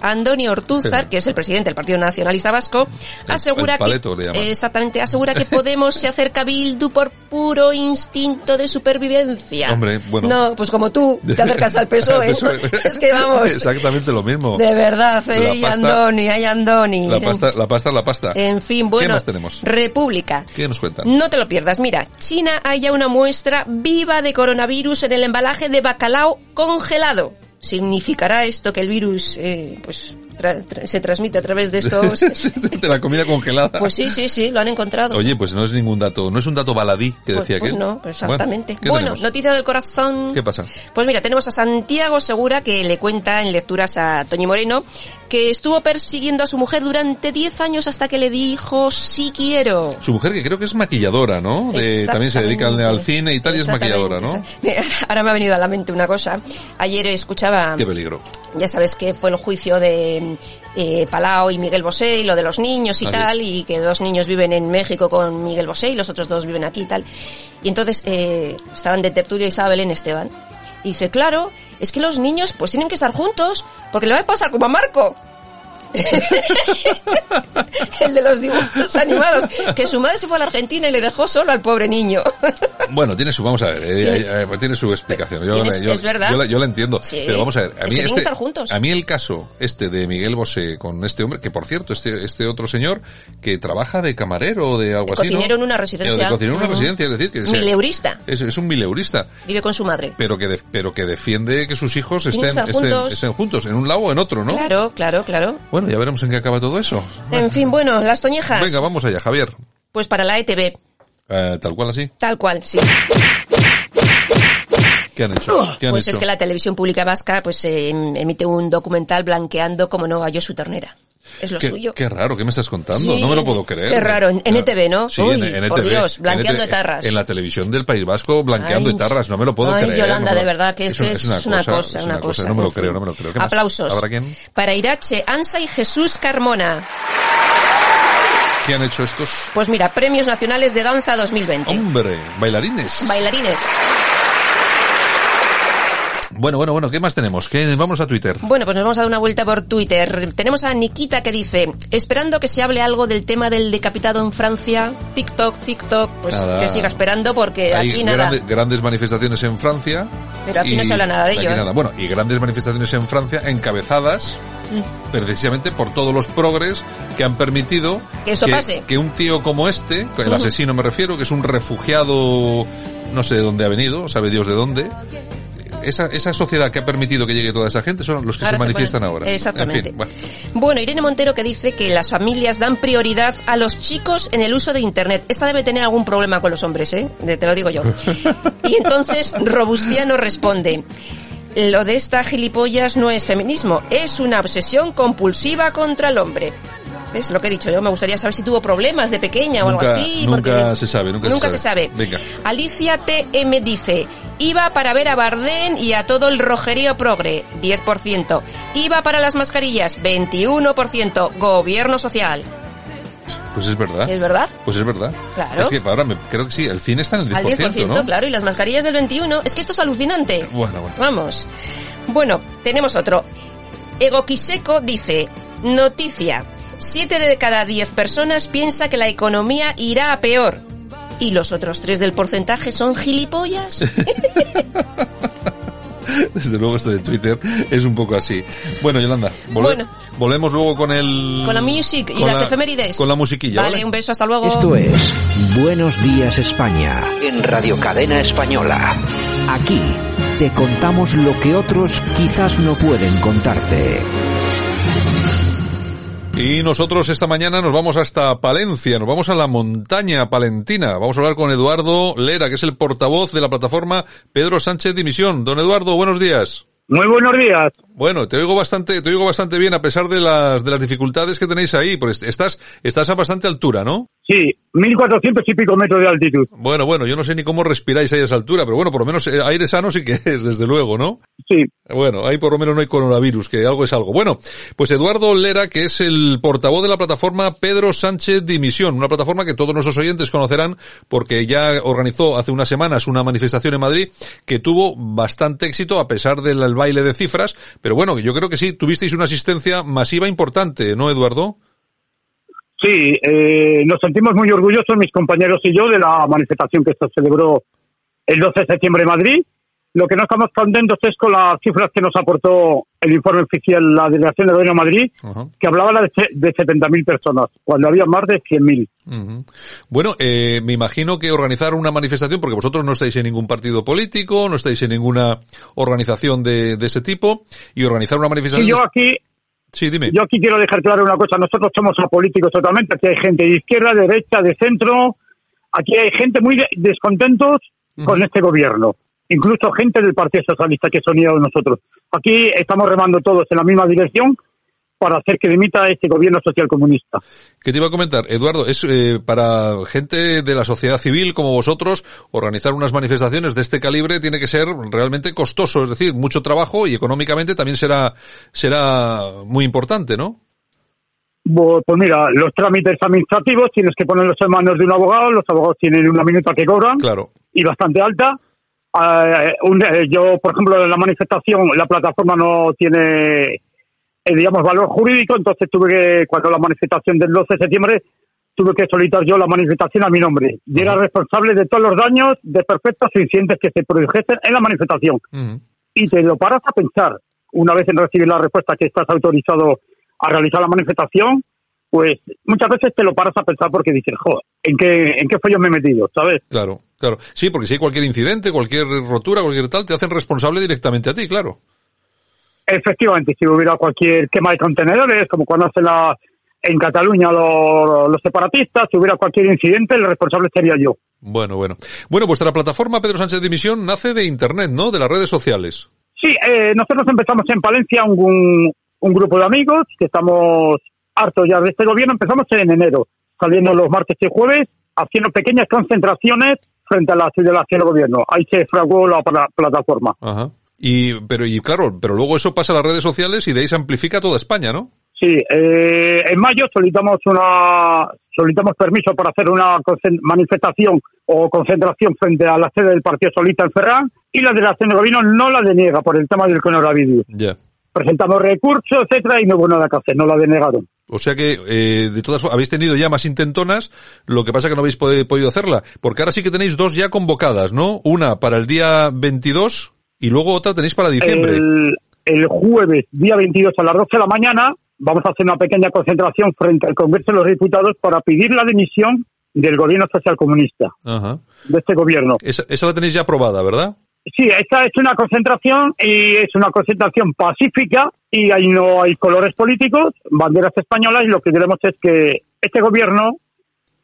Andoni Ortúzar, que es el presidente del Partido Nacionalista Vasco, asegura el paleto le que exactamente asegura que Podemos se acerca a Bildu por puro instinto de supervivencia. Hombre, bueno. No, pues como tú te acercas al PSOE. Eso es que vamos. Exactamente lo mismo. De verdad, eh, y Andoni, ay Andoni. La pasta, la pasta, la pasta. En fin, bueno. ¿Qué más tenemos? República. ¿Qué nos cuentan? No te lo pierdas. Mira, China haya una muestra viva de coronavirus en el embalaje de bacalao congelado. ¿Significará esto que el virus eh, pues tra- tra- se transmite a través de estos? de la comida congelada. Pues sí, sí, sí, lo han encontrado. Oye, pues no es ningún dato, no es un dato baladí que Pues- decía pues aquel. no, exactamente. Bueno, noticia del corazón. ¿Qué pasa? Pues mira, tenemos a Santiago Segura que le cuenta en lecturas a Toñi Moreno que estuvo persiguiendo a su mujer durante 10 años hasta que le dijo sí quiero. Su mujer, que creo que es maquilladora, ¿no? De- también se dedica al, al cine y tal, y es maquilladora, ¿no? Ahora me ha venido a la mente una cosa. Ayer escuchaba, Qué peligro. ya sabes que fue el juicio de eh, Palau y Miguel Bosé y lo de los niños y tal, y que dos niños viven en México con Miguel Bosé y los otros dos viven aquí y tal. Y entonces eh, estaban de tertulia Isabel Belén Esteban. Y dice, claro, es que los niños pues tienen que estar juntos, porque le va a pasar como a Marco. el de los dibujos animados, que su madre se fue a la Argentina y le dejó solo al pobre niño. Bueno, tiene su, vamos a ver, eh, Tiene- eh, tiene su explicación. Yo, es verdad. Yo, la, yo la entiendo. Sí. Pero vamos a ver, a mí, que este, estar juntos. a mí el caso este de Miguel Bosé con este hombre, que por cierto, este, este otro señor que trabaja de camarero o de algo cocinero en una residencia. Eh, De cocinero en una residencia, es decir, que es, Mileurista. es, es un mileurista. Vive con su madre. pero que de- pero que defiende que sus hijos estén, estén, juntos. estén juntos, en un lado o en otro, ¿no? Claro, claro, claro. Bueno, ya veremos en qué acaba todo eso. En fin, bueno, las toñejas. Venga, vamos allá, Javier. Pues para la ETV, Eh, tal cual así. tal cual, sí. ¿Qué han hecho? ¿Qué han Pues hecho? es que la televisión pública vasca pues eh, emite un documental blanqueando, como no, a Josu Ternera. Es lo qué, suyo. qué raro, ¿qué me estás contando? Sí, no me lo puedo creer. qué raro, en- ETV, ¿no? Sí, Uy, en, en por Dios, blanqueando etarras. En la televisión del País Vasco, blanqueando Ay, etarras, no me lo puedo ay, creer. Yolanda, no de verdad, que es, que es una, cosa, es una cosa. No me lo creo, no me lo creo. ¿Qué más? Aplausos. ¿Habrá quién? Para Irache, Ansa y Jesús Carmona. ¿Qué han hecho estos? Pues mira, Premios Nacionales de Danza 2020. Hombre, bailarines. Bailarines. Bueno, bueno, bueno, ¿qué más tenemos? ¿Qué? Vamos a Twitter. Bueno, pues nos vamos a dar una vuelta por Twitter. Tenemos a Nikita que dice, esperando que se hable algo del tema del decapitado en Francia, TikTok, TikTok, pues Nada. que siga esperando porque Hay aquí nada. grande- grandes manifestaciones en Francia. Pero aquí no se habla nada de ello, ¿eh? nada. Bueno, y grandes manifestaciones en Francia encabezadas precisamente por todos los progres que han permitido Que esto pase. que un tío como este, el asesino me refiero, que es un refugiado, no sé de dónde ha venido, sabe Dios de dónde, esa, esa sociedad que ha permitido que llegue toda esa gente son los que Ahora se se manifiestan ponen- ahora. Exactamente. En fin, bueno. Bueno, Irene Montero que dice que las familias dan prioridad a los chicos en el uso de Internet. Esta debe tener algún problema con los hombres, ¿eh? Te lo digo yo. Y entonces Robustiano responde, lo de esta gilipollas no es feminismo, es una obsesión compulsiva contra el hombre. ¿Ves lo que he dicho yo? Me gustaría saber si tuvo problemas de pequeña o algo Nunca- así. nunca porque se sabe, nunca se se sabe. sabe. Venga. Alicia TM dice, iba para ver a Bardén y a todo el rojerío progre, 10%. Iba para las mascarillas, 21%. Gobierno social. Pues es verdad. ¿Es verdad? Pues es verdad. Claro. Es que ahora me, creo que sí, el cine está en el 10%, Al 10%, ¿no? claro, y las mascarillas del 21%. Es que esto es alucinante. Bueno, bueno. Vamos. Bueno, tenemos otro. Egoquiseco dice, noticia, 7 de cada 10 personas piensa que la economía irá a peor. ¿Y los otros 3 del porcentaje son gilipollas? Desde luego esto de Twitter es un poco así. Bueno, Yolanda, volve- Bueno. volvemos luego con el... Con la music y las la- efemérides. Con la musiquilla, Vale, ¿vale? un beso, hasta luego. Esto es Buenos Días España. En Radio Cadena Española. Aquí te contamos lo que otros quizás no pueden contarte. Y nosotros esta mañana nos vamos hasta Palencia, nos vamos a la montaña palentina. Vamos a hablar con Eduardo Lera, que es el portavoz de la plataforma Pedro Sánchez Dimisión. Don Eduardo, buenos días. Muy buenos días. Bueno, te oigo bastante, te oigo bastante bien a pesar de las de las dificultades que tenéis ahí, pues estás estás a bastante altura, ¿no? Sí, 1400 y pico metros de altitud. Bueno, bueno, yo no sé ni cómo respiráis ahí a esa altura, pero bueno, por lo menos eh, aire sano sí que es, desde luego, ¿no? Sí. Bueno, ahí por lo menos no hay coronavirus, que algo es algo. Bueno, pues Eduardo Lera, que es el portavoz de la plataforma Pedro Sánchez Dimisión, una plataforma que todos nuestros oyentes conocerán porque ya organizó hace unas semanas una manifestación en Madrid que tuvo bastante éxito a pesar del el baile de cifras, pero bueno, yo creo que sí, tuvisteis una asistencia masiva importante, ¿no, Eduardo? Sí, eh, nos sentimos muy orgullosos, mis compañeros y yo, de la manifestación que se celebró el 12 de septiembre en Madrid. Lo que no estamos contentos es con las cifras que nos aportó el informe oficial la Delegación de Gobierno de Madrid, que hablaba de, se- de 70.000 personas, cuando había más de 100.000. Ujú. Bueno, eh, me imagino que organizar una manifestación, porque vosotros no estáis en ningún partido político, no estáis en ninguna organización de, de ese tipo, y organizar una manifestación... Sí, yo de- aquí, Sí, dime. yo aquí quiero dejar claro una cosa. Nosotros somos apolíticos totalmente. Aquí hay gente de izquierda, de derecha, de centro. Aquí hay gente muy de- descontentos con este gobierno. Incluso gente del Partido Socialista que se unido a nosotros. Aquí estamos remando todos en la misma dirección para hacer que dimita este gobierno social comunista. ¿Qué te iba a comentar? Eduardo, es eh, para gente de la sociedad civil como vosotros, organizar unas manifestaciones de este calibre tiene que ser realmente costoso, es decir, mucho trabajo y económicamente también será, será muy importante, ¿no? Pues mira, los trámites administrativos tienes que ponerlos en manos de un abogado. Los abogados tienen una minuta que cobran. Claro. y bastante alta. Eh, un- eh, yo, por ejemplo, en la manifestación, la plataforma no tiene, eh, digamos, valor jurídico, entonces tuve que, cuando la manifestación del 12 de septiembre, tuve que solicitar yo la manifestación a mi nombre. Y era responsable de todos los daños, de perfectos incidentes que se produjesen en la manifestación. Y te lo paras a pensar, una vez en recibir la respuesta que estás autorizado a realizar la manifestación, pues muchas veces te lo paras a pensar porque dices, joder, ¿en qué, en qué follo me he metido? ¿Sabes? Claro, claro. Sí, porque si hay cualquier incidente, cualquier rotura, cualquier tal, te hacen responsable directamente a ti, claro. Efectivamente, si hubiera cualquier quema de contenedores, como cuando hacen la, en Cataluña los, los separatistas, si hubiera cualquier incidente, el responsable sería yo. Bueno, bueno. Bueno, vuestra plataforma Pedro Sánchez Dimisión nace de Internet, ¿no? De las redes sociales. Sí, eh, nosotros empezamos en Palencia un, un grupo de amigos que estamos hartos ya de este gobierno. Empezamos en enero, saliendo los martes y jueves, haciendo pequeñas concentraciones frente a la delegación del gobierno. Ahí se fraguó la pla- plataforma. Ajá. Y, pero, y claro, pero luego eso pasa a las redes sociales y de ahí se amplifica toda España, ¿no? Sí, eh, en mayo solicitamos una solicitamos permiso para hacer una manifestación o concentración frente a la sede del Partido Solita en Ferran y la delegación de gobierno no la deniega por el tema del coronavirus. Ya. Presentamos recursos, etcétera, y no hubo nada que hacer, no la denegaron. O sea que, eh, de todas formas, habéis tenido ya más intentonas, lo que pasa que no habéis pode- podido hacerla. Porque ahora sí que tenéis dos ya convocadas, ¿no? Una para el día 22 y luego otra tenéis para diciembre. El, el jueves, día 22 a las 12 de la mañana, vamos a hacer una pequeña concentración frente al Congreso de los Diputados para pedir la dimisión del gobierno socialcomunista, Ajá. de este gobierno. Esa, esa la tenéis ya aprobada, ¿verdad? Sí, esta es una concentración y es una concentración pacífica y ahí no hay colores políticos, banderas españolas y lo que queremos es que este gobierno,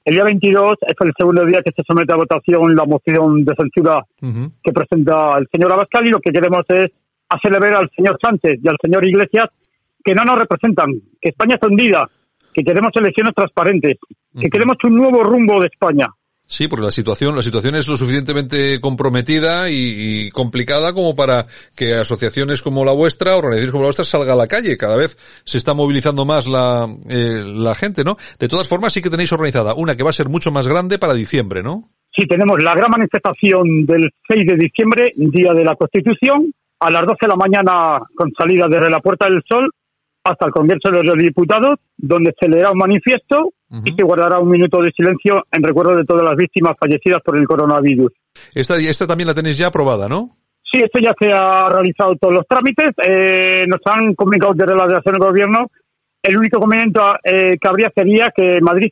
el día 22, es el segundo día que se somete a votación la moción de censura que presenta el señor Abascal y lo que queremos es hacerle ver al señor Sánchez y al señor Iglesias que no nos representan, que España está hundida, que queremos elecciones transparentes, que queremos un nuevo rumbo de España. Sí, porque la situación, la situación es lo suficientemente comprometida y, complicada como para que asociaciones como la vuestra, organizaciones como la vuestra, salga a la calle. Cada vez se está movilizando más la, eh, la gente, ¿no? De todas formas, sí que tenéis organizada una que va a ser mucho más grande para diciembre, ¿no? Sí, tenemos la gran manifestación del 6 de diciembre, Día de la Constitución, a las 12 de la mañana con salida desde la Puerta del Sol hasta el Congreso de los Diputados, donde se leerá un manifiesto y se guardará un minuto de silencio en recuerdo de todas las víctimas fallecidas por el coronavirus. Esta, esta también la tenéis ya aprobada, ¿no? Sí, esto ya se ha realizado todos los trámites. Eh, nos han comunicado desde la delegación del gobierno. El único conveniente eh, que habría sería que Madrid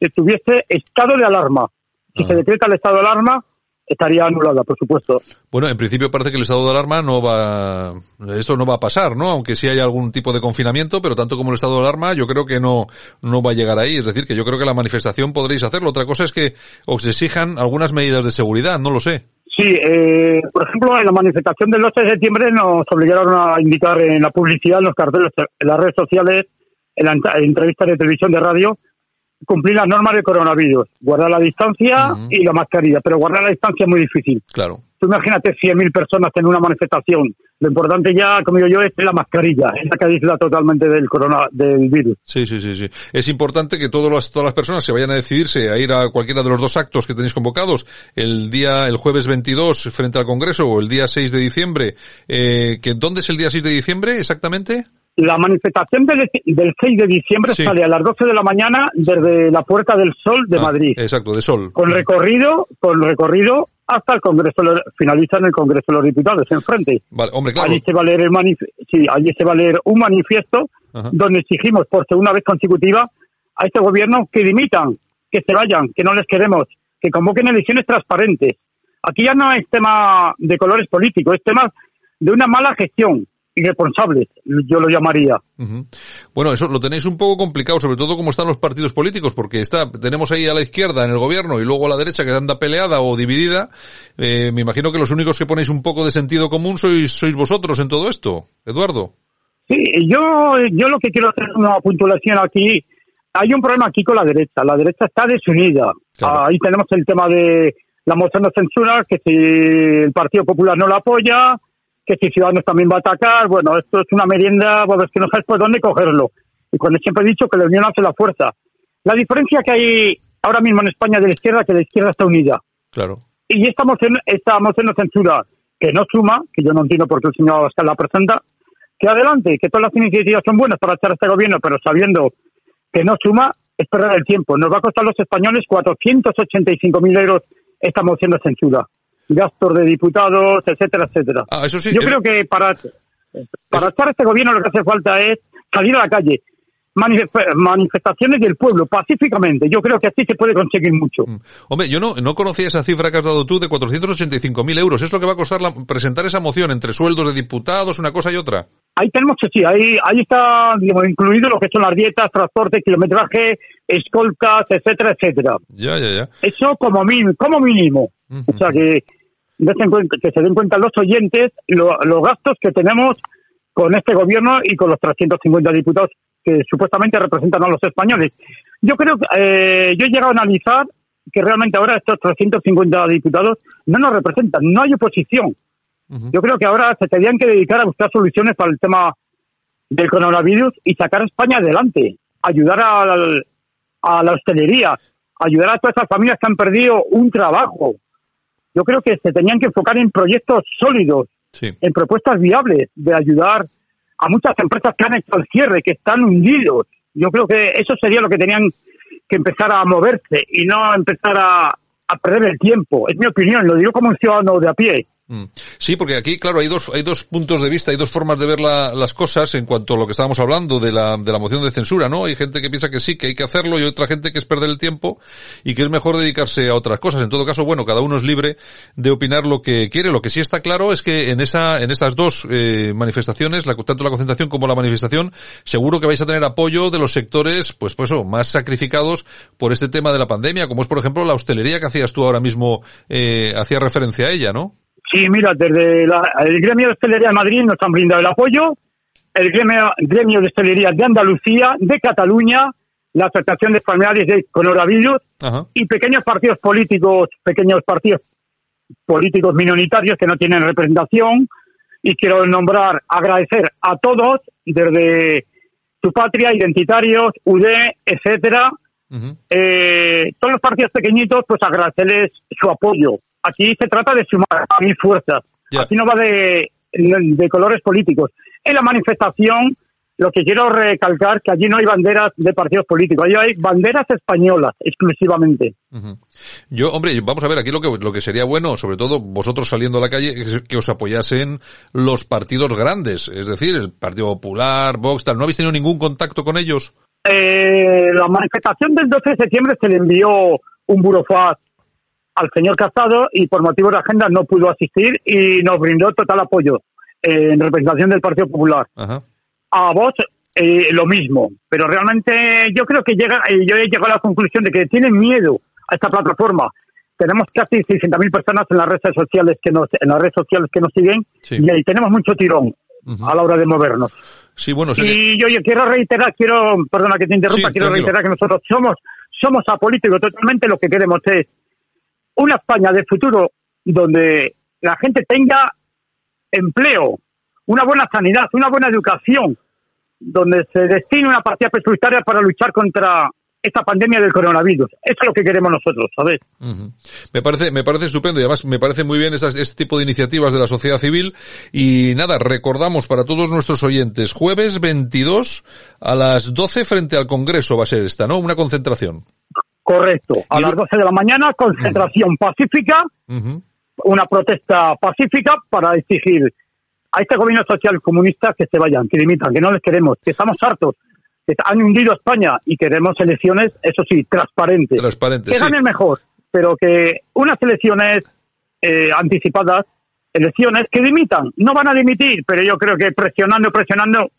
estuviese estado de alarma. Si se decreta el estado de alarma, estaría anulada, por supuesto. Bueno, en principio parece que el estado de alarma no va, esto no va a pasar, ¿no? Aunque sí hay algún tipo de confinamiento, pero tanto como el estado de alarma, yo creo que no, no va a llegar ahí. Es decir, que yo creo que la manifestación podréis hacerlo. Otra cosa es que os exijan algunas medidas de seguridad, no lo sé. Sí, eh, por ejemplo, en la manifestación del 12 de septiembre nos obligaron a indicar en la publicidad, en los carteles, en las redes sociales, en la entrevista de televisión, de radio, cumplir las normas de coronavirus, guardar la distancia uh -huh. y la mascarilla, pero guardar la distancia es muy difícil. Claro. Tú imagínate 100.000 personas en una manifestación. Lo importante ya, como digo yo, es la mascarilla, es la que aísla totalmente del corona, del virus. Sí, sí, sí, sí. Es importante que todas las, todas las personas se vayan a decidirse a ir a cualquiera de los dos actos que tenéis convocados, el día, el jueves 22 frente al Congreso o el día 6 de diciembre. Eh, que, ¿Dónde es el día 6 de diciembre exactamente? La manifestación del, del 6 de diciembre sí. sale a las 12 de la mañana desde la Puerta del Sol de ah, Madrid. Exacto, de Sol. Con recorrido, con recorrido hasta el Congreso, finaliza en el Congreso de los Diputados, enfrente. Vale, hombre, claro. Allí se va a leer, el sí, allí se va a leer un manifiesto Ajá. donde exigimos por segunda vez consecutiva a este gobierno que dimitan, que se vayan, que no les queremos, que convoquen elecciones transparentes. Aquí ya no es tema de colores políticos, es tema de una mala gestión irresponsables, yo lo llamaría. Uh -huh. Bueno, eso lo tenéis un poco complicado, sobre todo como están los partidos políticos, porque está, tenemos ahí a la izquierda en el gobierno y luego a la derecha que anda peleada o dividida. Eh, me imagino que los únicos que ponéis un poco de sentido común sois, sois vosotros en todo esto, Eduardo. Sí, yo, yo lo que quiero hacer es una puntuación aquí. Hay un problema aquí con la derecha. La derecha está desunida. Claro. Ahí tenemos el tema de la moción de censura, que si el Partido Popular no la apoya, que si Ciudadanos también va a atacar, bueno, esto es una merienda, pues que no sabes por dónde cogerlo. Y cuando siempre he dicho que la unión hace la fuerza. La diferencia que hay ahora mismo en España de la izquierda es que la izquierda está unida. Claro. Y esta moción, esta moción de censura, que no suma, que yo no entiendo por qué el señor Abascal la presenta, que adelante, que todas las iniciativas son buenas para echar a este gobierno, pero sabiendo que no suma, es perder el tiempo. Nos va a costar a los españoles 485.000 euros esta moción de censura gastos de diputados, etcétera, etcétera. Ah, eso sí, Yo es... creo que para, para echar a este gobierno lo que hace falta es salir a la calle, manifestaciones del pueblo, pacíficamente. Yo creo que así se puede conseguir mucho. Mm. Hombre, yo no, no conocía esa cifra que has dado tú de 485.000 euros. ¿Es lo que va a costar la, presentar esa moción entre sueldos de diputados, una cosa y otra? Ahí tenemos que sí, ahí, ahí está digamos, incluido lo que son las dietas, transporte, kilometraje, escoltas, etcétera, etcétera. Ya, ya, ya. Eso como mínimo. Como mínimo. Uh -huh. O sea que que se den cuenta los oyentes lo, los gastos que tenemos con este gobierno y con los 350 diputados que supuestamente representan a los españoles. Yo creo que eh, yo he llegado a analizar que realmente ahora estos 350 diputados no nos representan, no hay oposición. Uh -huh. Yo creo que ahora se tendrían que dedicar a buscar soluciones para el tema del coronavirus y sacar a España adelante, ayudar a la, a la hostelería, ayudar a todas esas familias que han perdido un trabajo, yo creo que se tenían que enfocar en proyectos sólidos, sí. en propuestas viables de ayudar a muchas empresas que han hecho el cierre, que están hundidos. Yo creo que eso sería lo que tenían que empezar a moverse y no empezar a, a perder el tiempo. Es mi opinión, lo digo como un ciudadano de a pie. Mm. Sí, porque aquí, claro, hay dos, hay dos puntos de vista, hay dos formas de ver la, las cosas en cuanto a lo que estábamos hablando de la, de la moción de censura, ¿no? Hay gente que piensa que sí, que hay que hacerlo y otra gente que es perder el tiempo y que es mejor dedicarse a otras cosas. En todo caso, bueno, cada uno es libre de opinar lo que quiere. Lo que sí está claro es que en esa, en estas dos eh, manifestaciones, la, tanto la concentración como la manifestación, seguro que vais a tener apoyo de los sectores, pues, pues, oh, más sacrificados por este tema de la pandemia, como es, por ejemplo, la hostelería que hacías tú ahora mismo, eh, hacía referencia a ella, ¿no? Sí, mira, desde el gremio de hostelería de Madrid nos han brindado el apoyo, el gremio, gremio de hostelería de Andalucía, de Cataluña, la Asociación de Familiares de Coronavirus y pequeños partidos políticos, pequeños partidos políticos minoritarios que no tienen representación. Y quiero nombrar, agradecer a todos, desde su patria, identitarios, UD, etcétera, eh, todos los partidos pequeñitos, pues agradecerles su apoyo Aquí se trata de sumar mi fuerzas. Aquí no va de, de colores políticos. En la manifestación, lo que quiero recalcar que allí no hay banderas de partidos políticos, allí hay banderas españolas exclusivamente. Yo, hombre, vamos a ver, aquí lo que, lo que sería bueno, sobre todo vosotros saliendo a la calle, es que os apoyasen los partidos grandes, es decir, el Partido Popular, Vox, tal. ¿No habéis tenido ningún contacto con ellos? Eh, la manifestación del 12 de septiembre se le envió un burofax al señor Casado y por motivos de agenda no pudo asistir y nos brindó total apoyo en representación del Partido Popular. A vos eh, lo mismo, pero realmente yo creo que llega, eh, yo he llegado a la conclusión de que tienen miedo a esta plataforma. Tenemos casi 600.000 personas en las redes sociales que nos en las redes sociales que nos siguen y ahí tenemos mucho tirón a la hora de movernos. Sí, bueno, y yo, quiero reiterar, quiero, perdona que te interrumpa, quiero reiterar que nosotros somos somos apolíticos totalmente, lo que queremos es una España de futuro donde la gente tenga empleo, una buena sanidad, una buena educación, donde se destine una partida presupuestaria para luchar contra esta pandemia del coronavirus. Eso es lo que queremos nosotros, ¿sabes? Me parece, me parece estupendo y además me parece muy bien este tipo de iniciativas de la sociedad civil. Y nada, recordamos para todos nuestros oyentes, jueves 22 a las 12 frente al Congreso va a ser esta, ¿no? Una concentración. Correcto. A las 12 de la mañana, concentración pacífica, una protesta pacífica para exigir a este gobierno social comunista que se vayan, que limitan, que no les queremos, que estamos hartos, que han hundido a España y queremos elecciones, eso sí, transparentes. Transparentes. Que ganen mejor, pero que unas elecciones eh, anticipadas, elecciones que limitan, no van a dimitir, pero yo creo que presionando, presionando,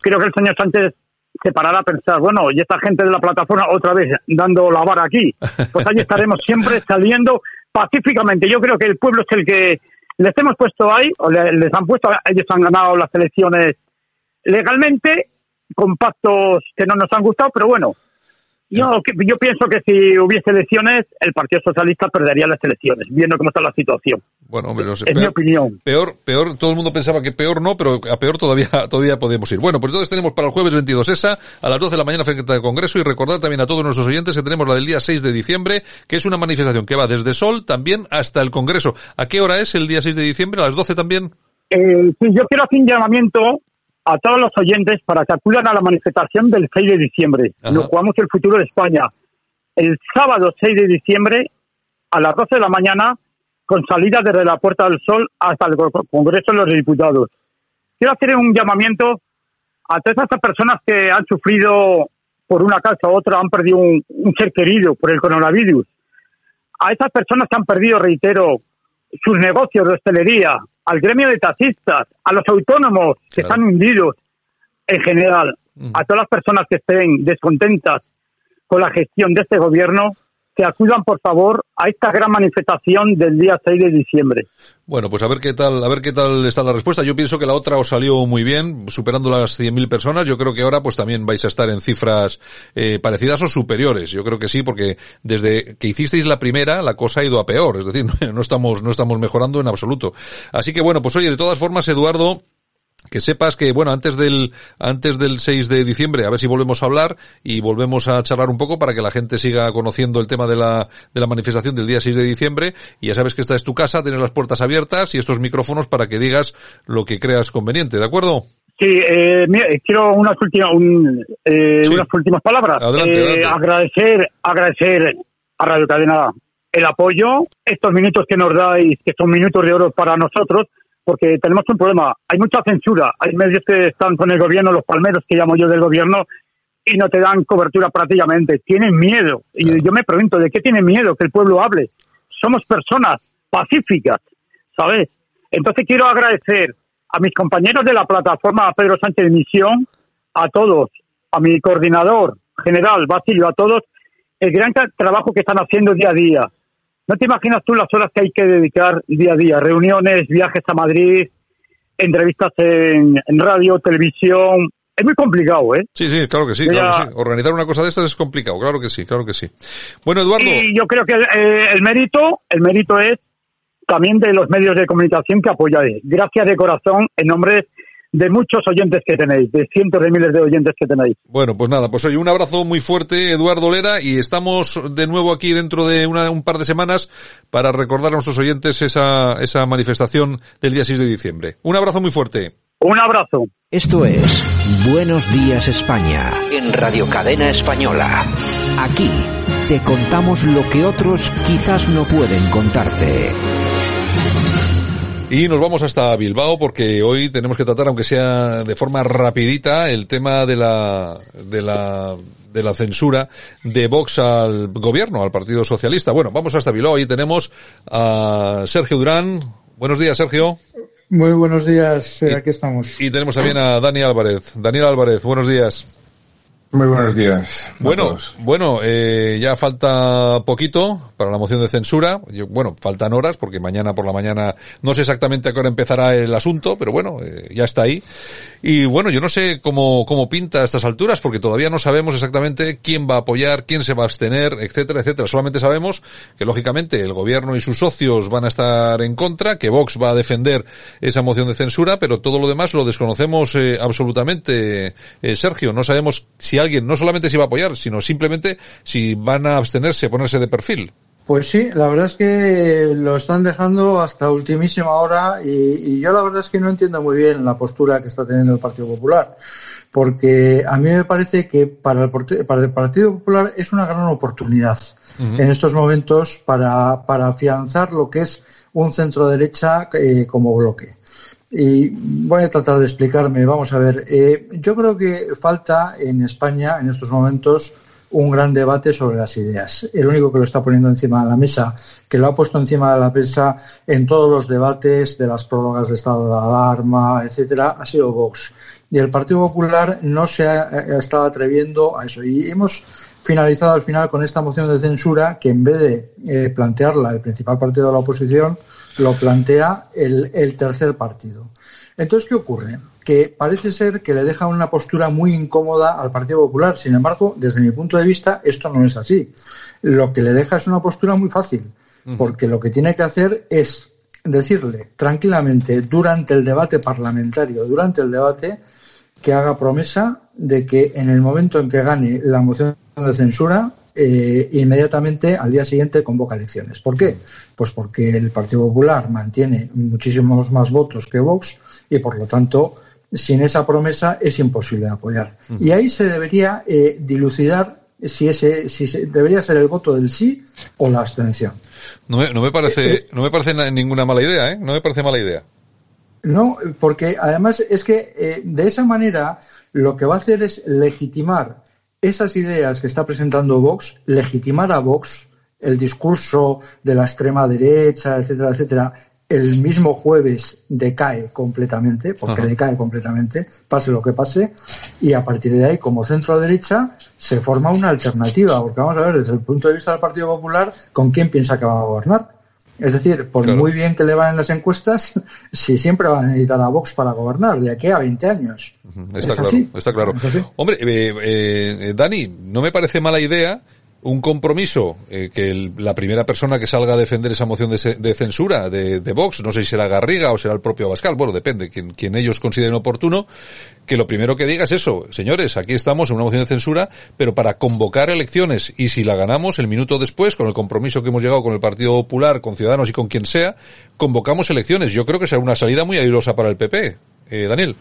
creo que el señor Sánchez se parará a pensar, bueno, y esta gente de la plataforma otra vez dando la vara aquí. Pues ahí estaremos siempre saliendo pacíficamente. Yo creo que el pueblo es el que les hemos puesto ahí, o les han puesto, ellos han ganado las elecciones legalmente, con pactos que no nos han gustado, pero bueno, yo, yo pienso que si hubiese elecciones, el Partido Socialista perdería las elecciones, viendo cómo está la situación. Bueno, hombre, es mi opinión. Peor, peor, todo el mundo pensaba que peor no, pero a peor todavía, todavía podemos ir. Bueno, pues entonces tenemos para el jueves 22 esa, a las 12 de la mañana frente al Congreso, y recordar también a todos nuestros oyentes que tenemos la del día 6 de diciembre, que es una manifestación que va desde Sol también hasta el Congreso. ¿A qué hora es el día 6 de diciembre? ¿A las 12 también? Eh, sí, yo quiero hacer un llamamiento a todos los oyentes para que acudan a la manifestación del 6 de diciembre. Nos jugamos el futuro de España. El sábado 6 de diciembre a las 12 de la mañana con salida desde la Puerta del Sol hasta el Congreso de los Diputados. Quiero hacer un llamamiento a todas esas personas que han sufrido por una causa u otra, han perdido un, ser querido por el coronavirus. A esas personas que han perdido, reitero, sus negocios de hostelería, al gremio de taxistas, a los autónomos que están hundidos en general, a todas las personas que estén descontentas con la gestión de este gobierno, que acudan por favor a esta gran manifestación del día 6 de diciembre. Bueno, pues a ver qué tal, a ver qué tal está la respuesta. Yo pienso que la otra os salió muy bien, superando las 100.000 personas. Yo creo que ahora pues también vais a estar en cifras eh, parecidas o superiores. Yo creo que sí, porque desde que hicisteis la primera, la cosa ha ido a peor. Es decir, no estamos, no estamos mejorando en absoluto. Así que bueno, pues oye, de todas formas, Eduardo, que sepas que, bueno, antes del, antes del 6 de diciembre, a ver si volvemos a hablar y volvemos a charlar un poco para que la gente siga conociendo el tema de la, de la manifestación del día 6 de diciembre. Y ya sabes que esta es tu casa, tienes las puertas abiertas y estos micrófonos para que digas lo que creas conveniente, ¿de acuerdo? Sí, eh, quiero unas últimas, eh, unas últimas palabras. Adelante, eh, Agradecer, agradecer a Radio Cadena el apoyo, estos minutos que nos dais, que son minutos de oro para nosotros, porque tenemos un problema. Hay mucha censura. Hay medios que están con el gobierno, los palmeros que llamo yo del gobierno, y no te dan cobertura prácticamente. Tienen miedo. Y yo me pregunto, ¿de qué tienen miedo que el pueblo hable? Somos personas pacíficas, ¿sabes? Entonces quiero agradecer a mis compañeros de la plataforma Pedro Sánchez de Misión, a todos, a mi coordinador general, Basilio, a todos, el gran trabajo que están haciendo día a día. No te imaginas tú las horas que hay que dedicar día a día, reuniones, viajes a Madrid, entrevistas en, radio, televisión. Es muy complicado, ¿eh? Sí, sí, claro que sí, claro que sí. Organizar una cosa de estas es complicado, claro que sí, claro que sí. Bueno, Eduardo. Y yo creo que eh, el mérito, el mérito es también de los medios de comunicación que apoyáis. Gracias de corazón en nombre de muchos oyentes que tenéis, de cientos de miles de oyentes que tenéis. Bueno, pues nada, pues oye, un abrazo muy fuerte, Eduardo Lera, y estamos de nuevo aquí dentro de un par de semanas para recordar a nuestros oyentes esa, esa manifestación del día 6 de diciembre. Un abrazo muy fuerte. Un abrazo. Esto es Buenos Días España. En Radio Cadena Española. Aquí te contamos lo que otros quizás no pueden contarte. Y nos vamos hasta Bilbao porque hoy tenemos que tratar, aunque sea de forma rapidita, el tema de la, de la, de la censura de Vox al gobierno, al Partido Socialista. Bueno, vamos hasta Bilbao. Ahí tenemos a Sergio Durán. Buenos días, Sergio. Muy buenos días, eh, aquí estamos. Y tenemos también a Dani Álvarez. Daniel Álvarez, buenos días. Muy buenos días. Bueno, bueno, eh, ya falta poquito para la moción de censura. bueno, faltan horas porque mañana por la mañana no sé exactamente a qué hora empezará el asunto, pero bueno, eh, ya está ahí. Y bueno, yo no sé cómo, cómo pinta a estas alturas porque todavía no sabemos exactamente quién va a apoyar, quién se va a abstener, etcétera, etcétera. Solamente sabemos que lógicamente el gobierno y sus socios van a estar en contra, que Vox va a defender esa moción de censura, pero todo lo demás lo desconocemos eh, absolutamente, Sergio. No sabemos si alguien no solamente si va a apoyar, sino simplemente si van a abstenerse, ponerse de perfil. Pues sí, la verdad es que lo están dejando hasta ultimísima hora y, yo la verdad es que no entiendo muy bien la postura que está teniendo el Partido Popular, porque a mí me parece que para el, para el Partido Popular es una gran oportunidad en estos momentos para, para afianzar lo que es un centro derecha eh, como bloque. Y voy a tratar de explicarme. Vamos a ver, eh, yo creo que falta en España en estos momentos un gran debate sobre las ideas. El único que lo está poniendo encima de la mesa, que lo ha puesto encima de la mesa en todos los debates de las prórrogas de estado de alarma, etcétera, ha sido Vox. Y el Partido Popular no se ha, estado atreviendo a eso. Y hemos finalizado al final con esta moción de censura que en vez de eh, plantearla el principal partido de la oposición, lo plantea el, el tercer partido. Entonces, ¿qué ocurre? Que parece ser que le deja una postura muy incómoda al Partido Popular. Sin embargo, desde mi punto de vista, esto no es así. Lo que le deja es una postura muy fácil, porque lo que tiene que hacer es decirle tranquilamente durante el debate parlamentario, durante el debate, que haga promesa de que en el momento en que gane la moción de censura, eh, inmediatamente al día siguiente convoca elecciones. ¿Por qué? Pues porque el Partido Popular mantiene muchísimos más votos que Vox y por lo tanto sin esa promesa es imposible apoyar. Y ahí se debería eh, dilucidar si ese si debería ser el voto del sí o la abstención. No me, no me parece eh, no me parece ninguna mala idea, ¿eh? No me parece mala idea. No, porque además es que de esa manera lo que va a hacer es legitimar esas ideas que está presentando Vox, legitimar a Vox, el discurso de la extrema derecha, etcétera, etcétera, el mismo jueves decae completamente, porque decae completamente, pase lo que pase, y a partir de ahí, como centro derecha, se forma una alternativa, porque vamos a ver, desde el punto de vista del Partido Popular, ¿con quién piensa que va a gobernar? Es decir, por muy bien que le van en las encuestas, si siempre van a necesitar a Vox para gobernar, de aquí a 20 años. Está claro, está claro. Hombre, eh, eh, Dani, no me parece mala idea un compromiso eh, que la primera persona que salga a defender esa moción de, censura de, Vox, no sé si será Garriga o será el propio Abascal, bueno, depende, quien, quien ellos consideren oportuno, que lo primero que diga es eso, señores, aquí estamos en una moción de censura, pero para convocar elecciones y si la ganamos el minuto después, con el compromiso que hemos llegado con el Partido Popular, con Ciudadanos y con quien sea, convocamos elecciones. Yo creo que será una salida muy airosa para el PP. Eh, Daniel.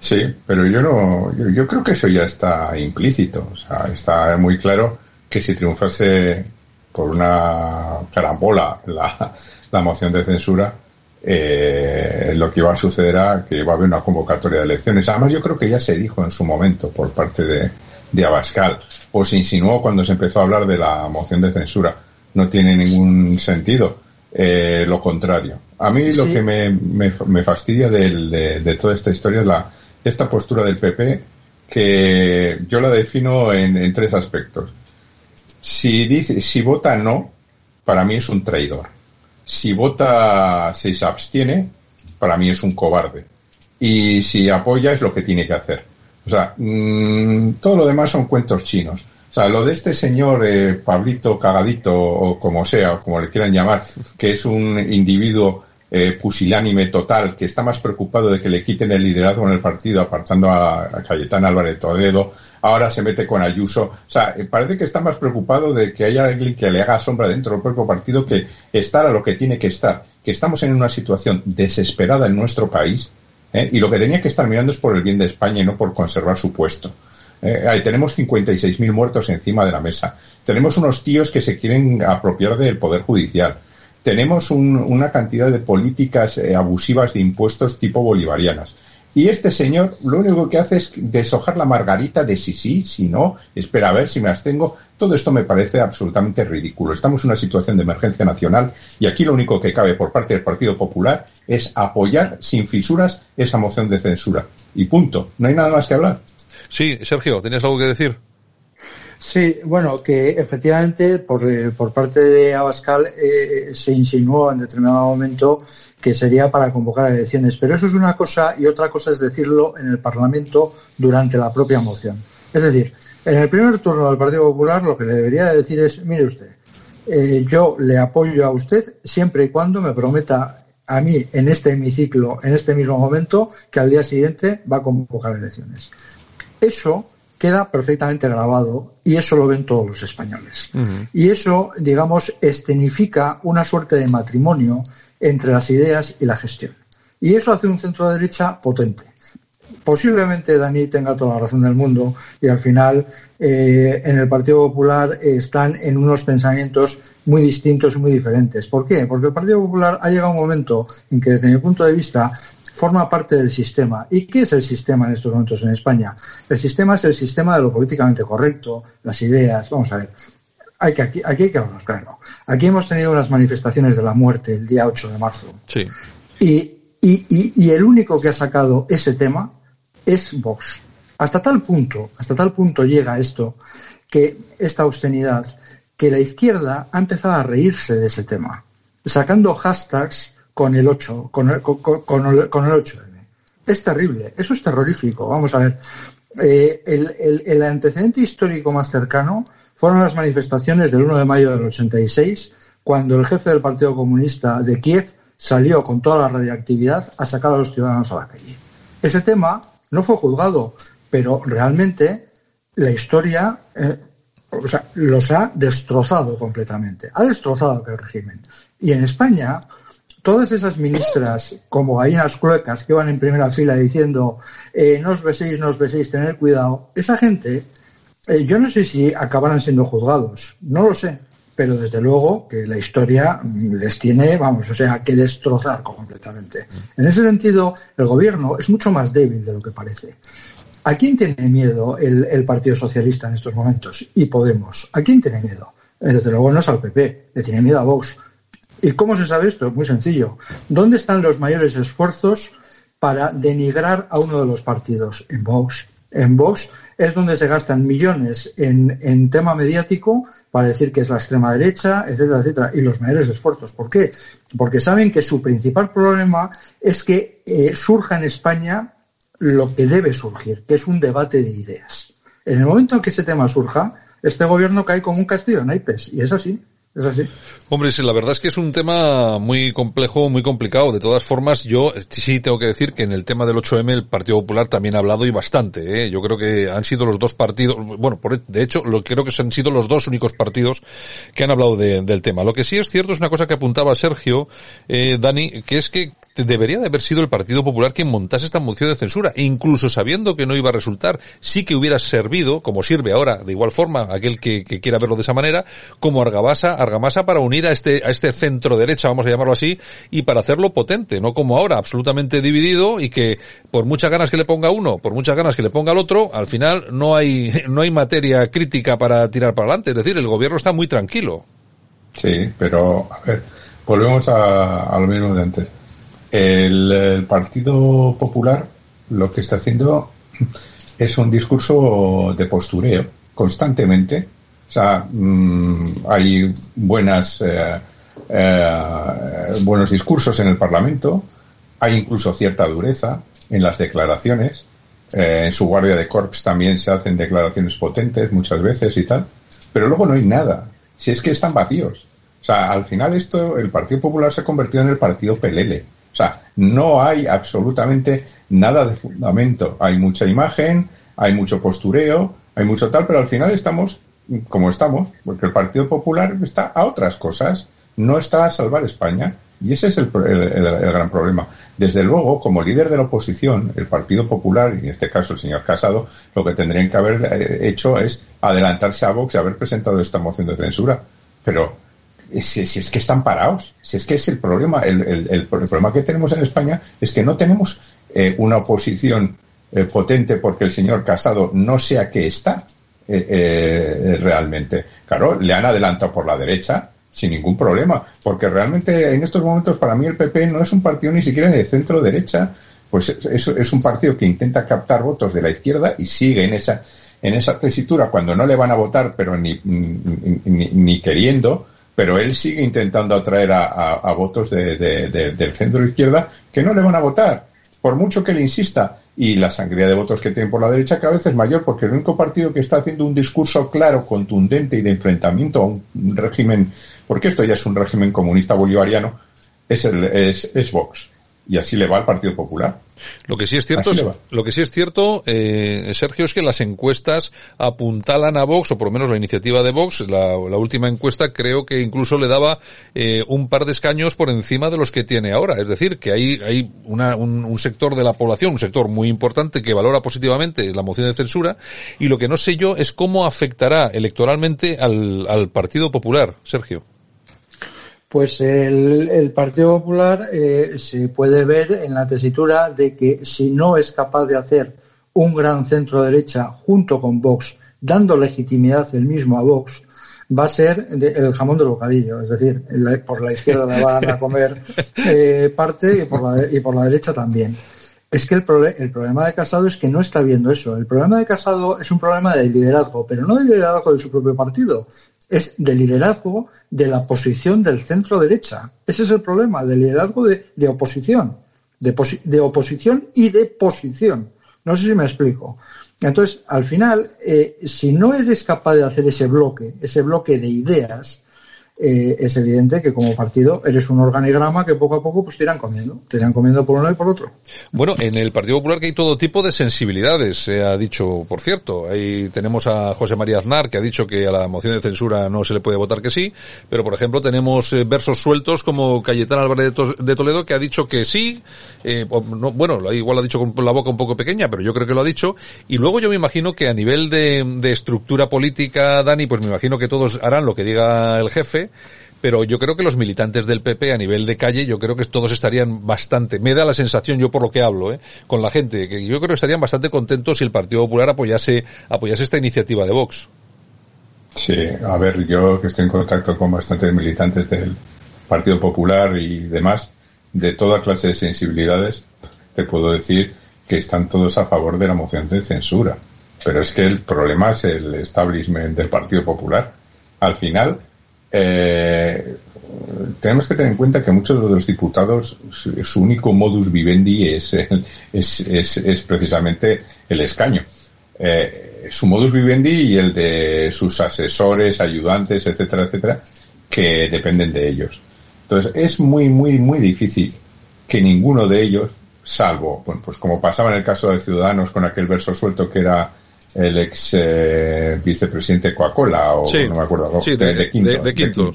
Sí, pero yo no, yo, yo creo que eso ya está implícito, o sea, está muy claro que si triunfase por una carambola la, la moción de censura, eh, lo que iba a suceder era que iba a haber una convocatoria de elecciones. Además, yo creo que ya se dijo en su momento por parte de, de Abascal, o se insinuó cuando se empezó a hablar de la moción de censura. No tiene ningún sentido. Eh, lo contrario. A mí lo que me, me, me fastidia de, de, toda esta historia es la, esta postura del PP que yo la defino en, en tres aspectos. Si dice, si vota no, para mí es un traidor. Si vota, si se abstiene, para mí es un cobarde. Y si apoya es lo que tiene que hacer. O sea, mmm, todo lo demás son cuentos chinos. O sea, lo de este señor eh, Pablito Cagadito, o como sea, o como le quieran llamar, que es un individuo eh, pusilánime total, que está más preocupado de que le quiten el liderazgo en el partido, apartando a, a Cayetán Álvarez Toledo, ahora se mete con Ayuso. O sea, eh, parece que está más preocupado de que haya alguien que le haga sombra dentro del propio partido que estar a lo que tiene que estar. Que estamos en una situación desesperada en nuestro país, ¿eh? y lo que tenía que estar mirando es por el bien de España y no por conservar su puesto. Eh, ahí tenemos 56.000 muertos encima de la mesa. Tenemos unos tíos que se quieren apropiar del Poder Judicial. Tenemos un, una cantidad de políticas eh, abusivas de impuestos tipo bolivarianas. Y este señor lo único que hace es deshojar la margarita de si sí, si no, espera a ver si me abstengo. Todo esto me parece absolutamente ridículo. Estamos en una situación de emergencia nacional y aquí lo único que cabe por parte del Partido Popular es apoyar sin fisuras esa moción de censura. Y punto. No hay nada más que hablar. Sí, Sergio, ¿tenías algo que decir? Sí, bueno, que efectivamente por, eh, por parte de Abascal eh, se insinuó en determinado momento que sería para convocar elecciones, pero eso es una cosa y otra cosa es decirlo en el Parlamento durante la propia moción. Es decir, en el primer turno del Partido Popular lo que le debería decir es, mire usted, eh, yo le apoyo a usted siempre y cuando me prometa a mí en este hemiciclo, en este mismo momento, que al día siguiente va a convocar elecciones. Eso queda perfectamente grabado y eso lo ven todos los españoles. Uh -huh. Y eso, digamos, escenifica una suerte de matrimonio entre las ideas y la gestión. Y eso hace un centro derecha potente. Posiblemente Dani tenga toda la razón del mundo y al final eh, en el Partido Popular eh, están en unos pensamientos muy distintos y muy diferentes. ¿Por qué? Porque el Partido Popular ha llegado un momento en que desde mi punto de vista forma parte del sistema. ¿Y qué es el sistema en estos momentos en España? El sistema es el sistema de lo políticamente correcto, las ideas. Vamos a ver. Hay que, aquí, aquí hay que hablar claro. Aquí hemos tenido unas manifestaciones de la muerte el día 8 de marzo. Sí. Y, y, y, y el único que ha sacado ese tema es Vox. Hasta tal punto, hasta tal punto llega esto, que esta austeridad, que la izquierda ha empezado a reírse de ese tema, sacando hashtags con el 8, con con, con con el 8M. Es terrible, eso es terrorífico. Vamos a ver, eh, el, antecedente histórico más cercano fueron las manifestaciones del 1 de mayo del 86, cuando el jefe del Partido Comunista de Kiev salió con toda la radiactividad a sacar a los ciudadanos a la calle. Ese tema no fue juzgado, pero realmente la historia eh, los ha destrozado completamente. Ha destrozado aquel régimen. Y en España, todas esas ministras como gallinas cluecas que van en primera fila diciendo eh, no os beséis, no os beséis, tener cuidado, esa gente, eh, yo no sé si acabarán siendo juzgados, no lo sé, pero desde luego que la historia les tiene, vamos, o sea, que destrozar completamente. En ese sentido, el gobierno es mucho más débil de lo que parece. ¿A quién tiene miedo el, el Partido Socialista en estos momentos? Y Podemos. ¿A quién tiene miedo? Desde luego no es al PP, le tiene miedo a Vox. ¿Y cómo se sabe esto? Muy sencillo. ¿Dónde están los mayores esfuerzos para denigrar a uno de los partidos? En Vox. En Vox es donde se gastan millones en, en, tema mediático para decir que es la extrema derecha, etcétera, etcétera, y los mayores esfuerzos. ¿Por qué? Porque saben que su principal problema es que eh, surja en España lo que debe surgir, que es un debate de ideas. En el momento en que ese tema surja, este gobierno cae como un castillo de naipes, y es así. Hombre, sí, la verdad es que es un tema muy complejo, muy complicado. De todas formas, yo sí tengo que decir que en el tema del 8M el Partido Popular también ha hablado y bastante. ¿eh? Yo creo que han sido los dos partidos, bueno, por, de hecho, lo, creo que han sido los dos únicos partidos que han hablado de, del tema. Lo que sí es cierto es una cosa que apuntaba Sergio, eh, Dani, que es que debería de haber sido el Partido Popular quien montase esta moción de censura, incluso sabiendo que no iba a resultar, sí que hubiera servido, como sirve ahora, de igual forma, aquel que, quiera verlo de esa manera, como argamasa, argamasa para unir a este, a este centro derecha, vamos a llamarlo así, y para hacerlo potente, no como ahora, absolutamente dividido y que por muchas ganas que le ponga uno, por muchas ganas que le ponga al otro, al final no hay, no hay materia crítica para tirar para adelante. Es decir, el gobierno está muy tranquilo. Sí, pero, a ver, volvemos a, lo mismo de antes. El, Partido Popular lo que está haciendo es un discurso de postureo constantemente. O sea, mm, hay buenas, eh, eh, buenos discursos en el Parlamento, hay incluso cierta dureza en las declaraciones. Eh, en su guardia de corps también se hacen declaraciones potentes muchas veces y tal, pero luego no hay nada. Si es que están vacíos. O sea, al final esto, el Partido Popular se ha convertido en el partido Pelele. Sea, no hay absolutamente nada de fundamento. Hay mucha imagen, hay mucho postureo, hay mucho tal, pero al final estamos como estamos, porque el Partido Popular está a otras cosas, no está a salvar España. Y ese es el, gran problema. Desde luego, como líder de la oposición, el Partido Popular, y en este caso el señor Casado, lo que tendrían que haber eh, hecho es adelantarse a Vox y haber presentado esta moción de censura. Pero si, es que están parados, si es que es el problema, el, problema que tenemos en España es que no tenemos eh, una oposición eh, potente porque el señor Casado no sea que está realmente. Claro, le han adelantado por la derecha, sin ningún problema, porque realmente en estos momentos para mí el PP no es un partido ni siquiera de centro derecha, pues es, es un partido que intenta captar votos de la izquierda y sigue en esa en esa tesitura cuando no le van a votar, pero ni, ni, queriendo, pero él sigue intentando atraer a, votos de, del centro izquierda que no le van a votar, por mucho que le insista. Y la sangría de votos que tiene por la derecha cada vez es mayor, porque el único partido que está haciendo un discurso claro, contundente y de enfrentamiento a un régimen porque esto ya es un régimen comunista bolivariano, es, el, es, es Vox. Y así le va al Partido Popular. Lo que sí es cierto, lo que sí es cierto, eh, Sergio, es que las encuestas apuntalan a Vox, o por lo menos la iniciativa de Vox, la, última encuesta creo que incluso le daba eh, un par de escaños por encima de los que tiene ahora. Es decir, que hay, hay una, un, sector de la población, un sector muy importante que valora positivamente la moción de censura, y lo que no sé yo es cómo afectará electoralmente al, al Partido Popular, Sergio. Pues el, Partido Popular eh, se puede ver en la tesitura de que si no es capaz de hacer un gran centro derecha junto con Vox, dando legitimidad el mismo a Vox, va a ser el jamón del bocadillo, es decir, por la izquierda le van a comer eh, parte y por, la, y por la derecha también. Es que el, el, problema de Casado es que no está viendo eso. El problema de Casado es un problema de liderazgo, pero no de liderazgo de su propio partido, es de liderazgo de la posición del centro derecha. Ese es el problema, del liderazgo de, oposición, de, oposición y de posición. No sé si me explico. Entonces, al final, eh, si no eres capaz de hacer ese bloque, ese bloque de ideas, eh, es evidente que como partido eres un organigrama que poco a poco pues te irán comiendo, te irán comiendo por uno y por otro. Bueno, en el Partido Popular que hay todo tipo de sensibilidades, se ha dicho, por cierto. Ahí tenemos a José María Aznar que ha dicho que a la moción de censura no se le puede votar que sí, pero por ejemplo tenemos eh, versos sueltos como Cayetán Álvarez de Toledo que ha dicho que sí, eh, bueno, igual lo ha dicho con la boca un poco pequeña, pero yo creo que lo ha dicho, y luego yo me imagino que a nivel de, de estructura política, Dani, pues me imagino que todos harán lo que diga el jefe, pero yo creo que los militantes del PP a nivel de calle, yo creo que todos estarían bastante, me da la sensación yo por lo que hablo, ¿eh? con la gente, que yo creo que estarían bastante contentos si el Partido Popular apoyase, apoyase esta iniciativa de Vox. Sí, a ver, yo que estoy en contacto con bastantes militantes del Partido Popular y demás, de toda clase de sensibilidades, te puedo decir que están todos a favor de la moción de censura. Pero es que el problema es el establishment del Partido Popular. Al final, eh, tenemos que tener en cuenta que muchos de los diputados, su, único modus vivendi es, es, es, precisamente el escaño. Eh, su modus vivendi y el de sus asesores, ayudantes, etcétera, etcétera, que dependen de ellos. Entonces, es muy, muy, muy difícil que ninguno de ellos, salvo, bueno, pues como pasaba en el caso de Ciudadanos con aquel verso suelto que era el ex eh, vicepresidente Coca-Cola o no me acuerdo de, Quintos,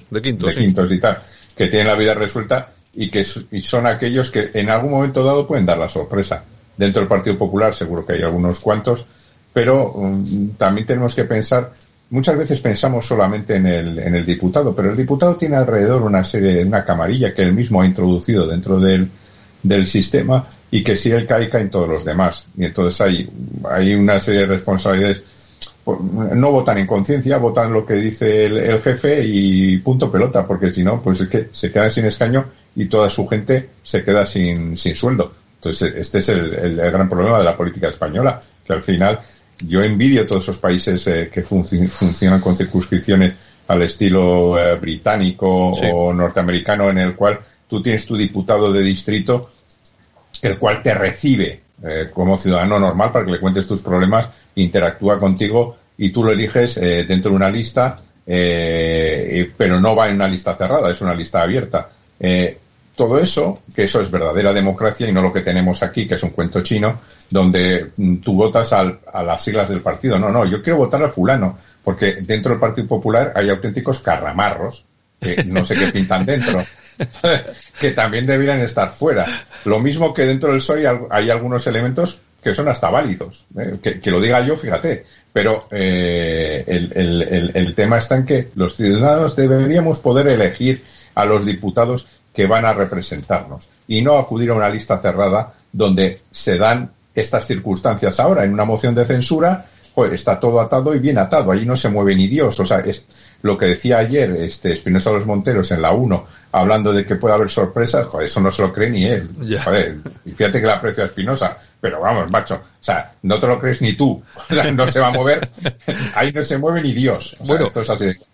de, Quintos, y tal que tiene la vida resuelta y que y son aquellos que en algún momento dado pueden dar la sorpresa. Dentro del Partido Popular seguro que hay algunos cuantos, pero um, también tenemos que pensar, muchas veces pensamos solamente en el, en el diputado, pero el diputado tiene alrededor una serie, una camarilla que él mismo ha introducido dentro del, del sistema y que si él cae, caen todos los demás. Y entonces hay, hay una serie de responsabilidades no votan en conciencia, votan lo que dice el, jefe y punto pelota, porque si no, pues es que se quedan sin escaño y toda su gente se queda sin, sin sueldo. Entonces, este es el, gran problema de la política española, que al final yo envidio todos esos países eh, que funcionan con circunscripciones al estilo eh, británico o norteamericano, en el cual tú tienes tu diputado de distrito, el cual te recibe eh, como ciudadano normal para que le cuentes tus problemas, interactúa contigo y tú lo eliges dentro de una lista, pero no va en una lista cerrada, es una lista abierta todo eso, que eso es verdadera democracia y no lo que tenemos aquí, que es un cuento chino, donde mm, tú votas a las siglas del partido. No, no, yo quiero votar al fulano, porque dentro del Partido Popular hay auténticos carramarros, que no sé qué pintan dentro, que también deberían estar fuera. Lo mismo que dentro del PSOE hay algunos elementos que son hasta válidos. ¿eh? Que, lo diga yo, fíjate. Pero eh, el tema está en que los ciudadanos deberíamos poder elegir a los diputados que van a representarnos y no acudir a una lista cerrada donde se dan estas circunstancias ahora en una moción de censura pues está todo atado y bien atado allí no se mueve ni Dios o sea es lo que decía ayer este Espinosa Los Monteros en la 1 hablando de que puede haber sorpresas, joder, eso no se lo cree ni él. Joder, y fíjate que la aprecio a Espinosa, pero vamos, macho, o sea, no te lo crees ni tú, no se va a mover, ahí no se mueve ni Dios. bueno,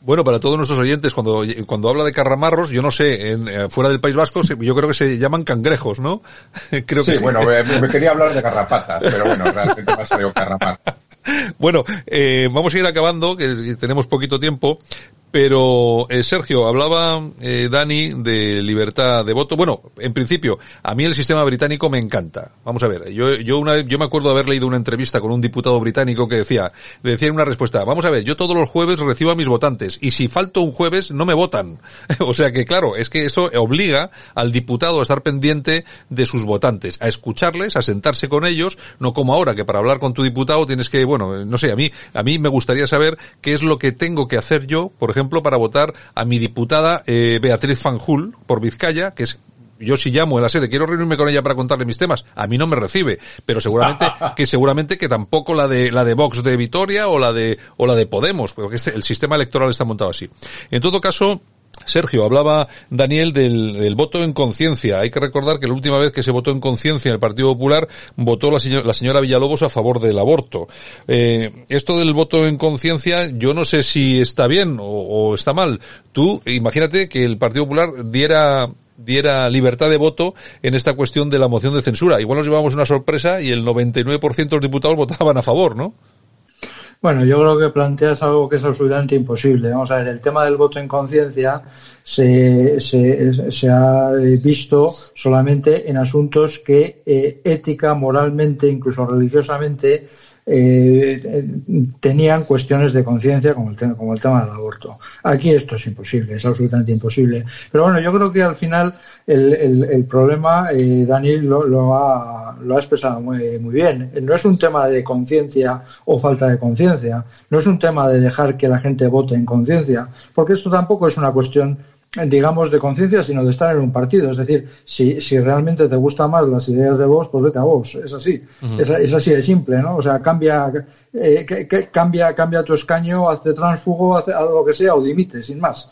bueno, para todos nuestros oyentes, cuando, cuando habla de carramarros, yo no sé, en, eh, fuera del País Vasco, yo creo que se llaman cangrejos, ¿no? creo sí, bueno, me, quería hablar de garrapatas, pero bueno, realmente me ha salido carramar. Bueno, eh, vamos a ir acabando, que tenemos poquito tiempo, pero eh, Sergio, hablaba eh, Dani de libertad de voto. Bueno, en principio, a mí el sistema británico me encanta. Vamos a ver, yo, yo, una, yo me acuerdo haber leído una entrevista con un diputado británico que decía, decía una respuesta, vamos a ver, yo todos los jueves recibo a mis votantes y si falto un jueves no me votan. o sea que claro, es que eso obliga al diputado a estar pendiente de sus votantes, a escucharles, a sentarse con ellos, no como ahora que para hablar con tu diputado tienes que, bueno, no sé, a mí, a mí me gustaría saber qué es lo que tengo que hacer yo, por ejemplo, ejemplo, para votar a mi diputada eh, Beatriz Fanjul por Vizcaya, que es yo si llamo en la sede, quiero reunirme con ella para contarle mis temas, a mí no me recibe, pero seguramente que seguramente que tampoco la de la de Vox de Vitoria o la de o la de Podemos, porque el sistema electoral está montado así. En todo caso, Sergio, hablaba Daniel del, voto en conciencia. Hay que recordar que la última vez que se votó en conciencia en el Partido Popular votó la, señora Villalobos a favor del aborto. Eh, esto del voto en conciencia, yo no sé si está bien o, está mal. Tú, imagínate que el Partido Popular diera diera libertad de voto en esta cuestión de la moción de censura. Igual nos llevamos una sorpresa y el 99% de los diputados votaban a favor, ¿no? Bueno, yo creo que planteas algo que es absolutamente imposible. Vamos a ver, el tema del voto en conciencia se, se, ha visto solamente en asuntos que eh, ética, moralmente, incluso religiosamente, eh, tenían cuestiones de conciencia como, el tema, como el tema del aborto. Aquí esto es imposible, es absolutamente imposible. Pero bueno, yo creo que al final el, problema, eh, Daniel lo, lo, ha, lo ha expresado muy bien. No es un tema de conciencia o falta de conciencia, no es un tema de dejar que la gente vote en conciencia, porque esto tampoco es una cuestión digamos, de conciencia, sino de estar en un partido. Es decir, si, si realmente te gustan más las ideas de vos, pues vete a vos. Es así. es, así de simple, ¿no? O sea, cambia, eh, que, cambia, cambia tu escaño, hace transfugo, hace algo lo que sea, o dimite, sin más.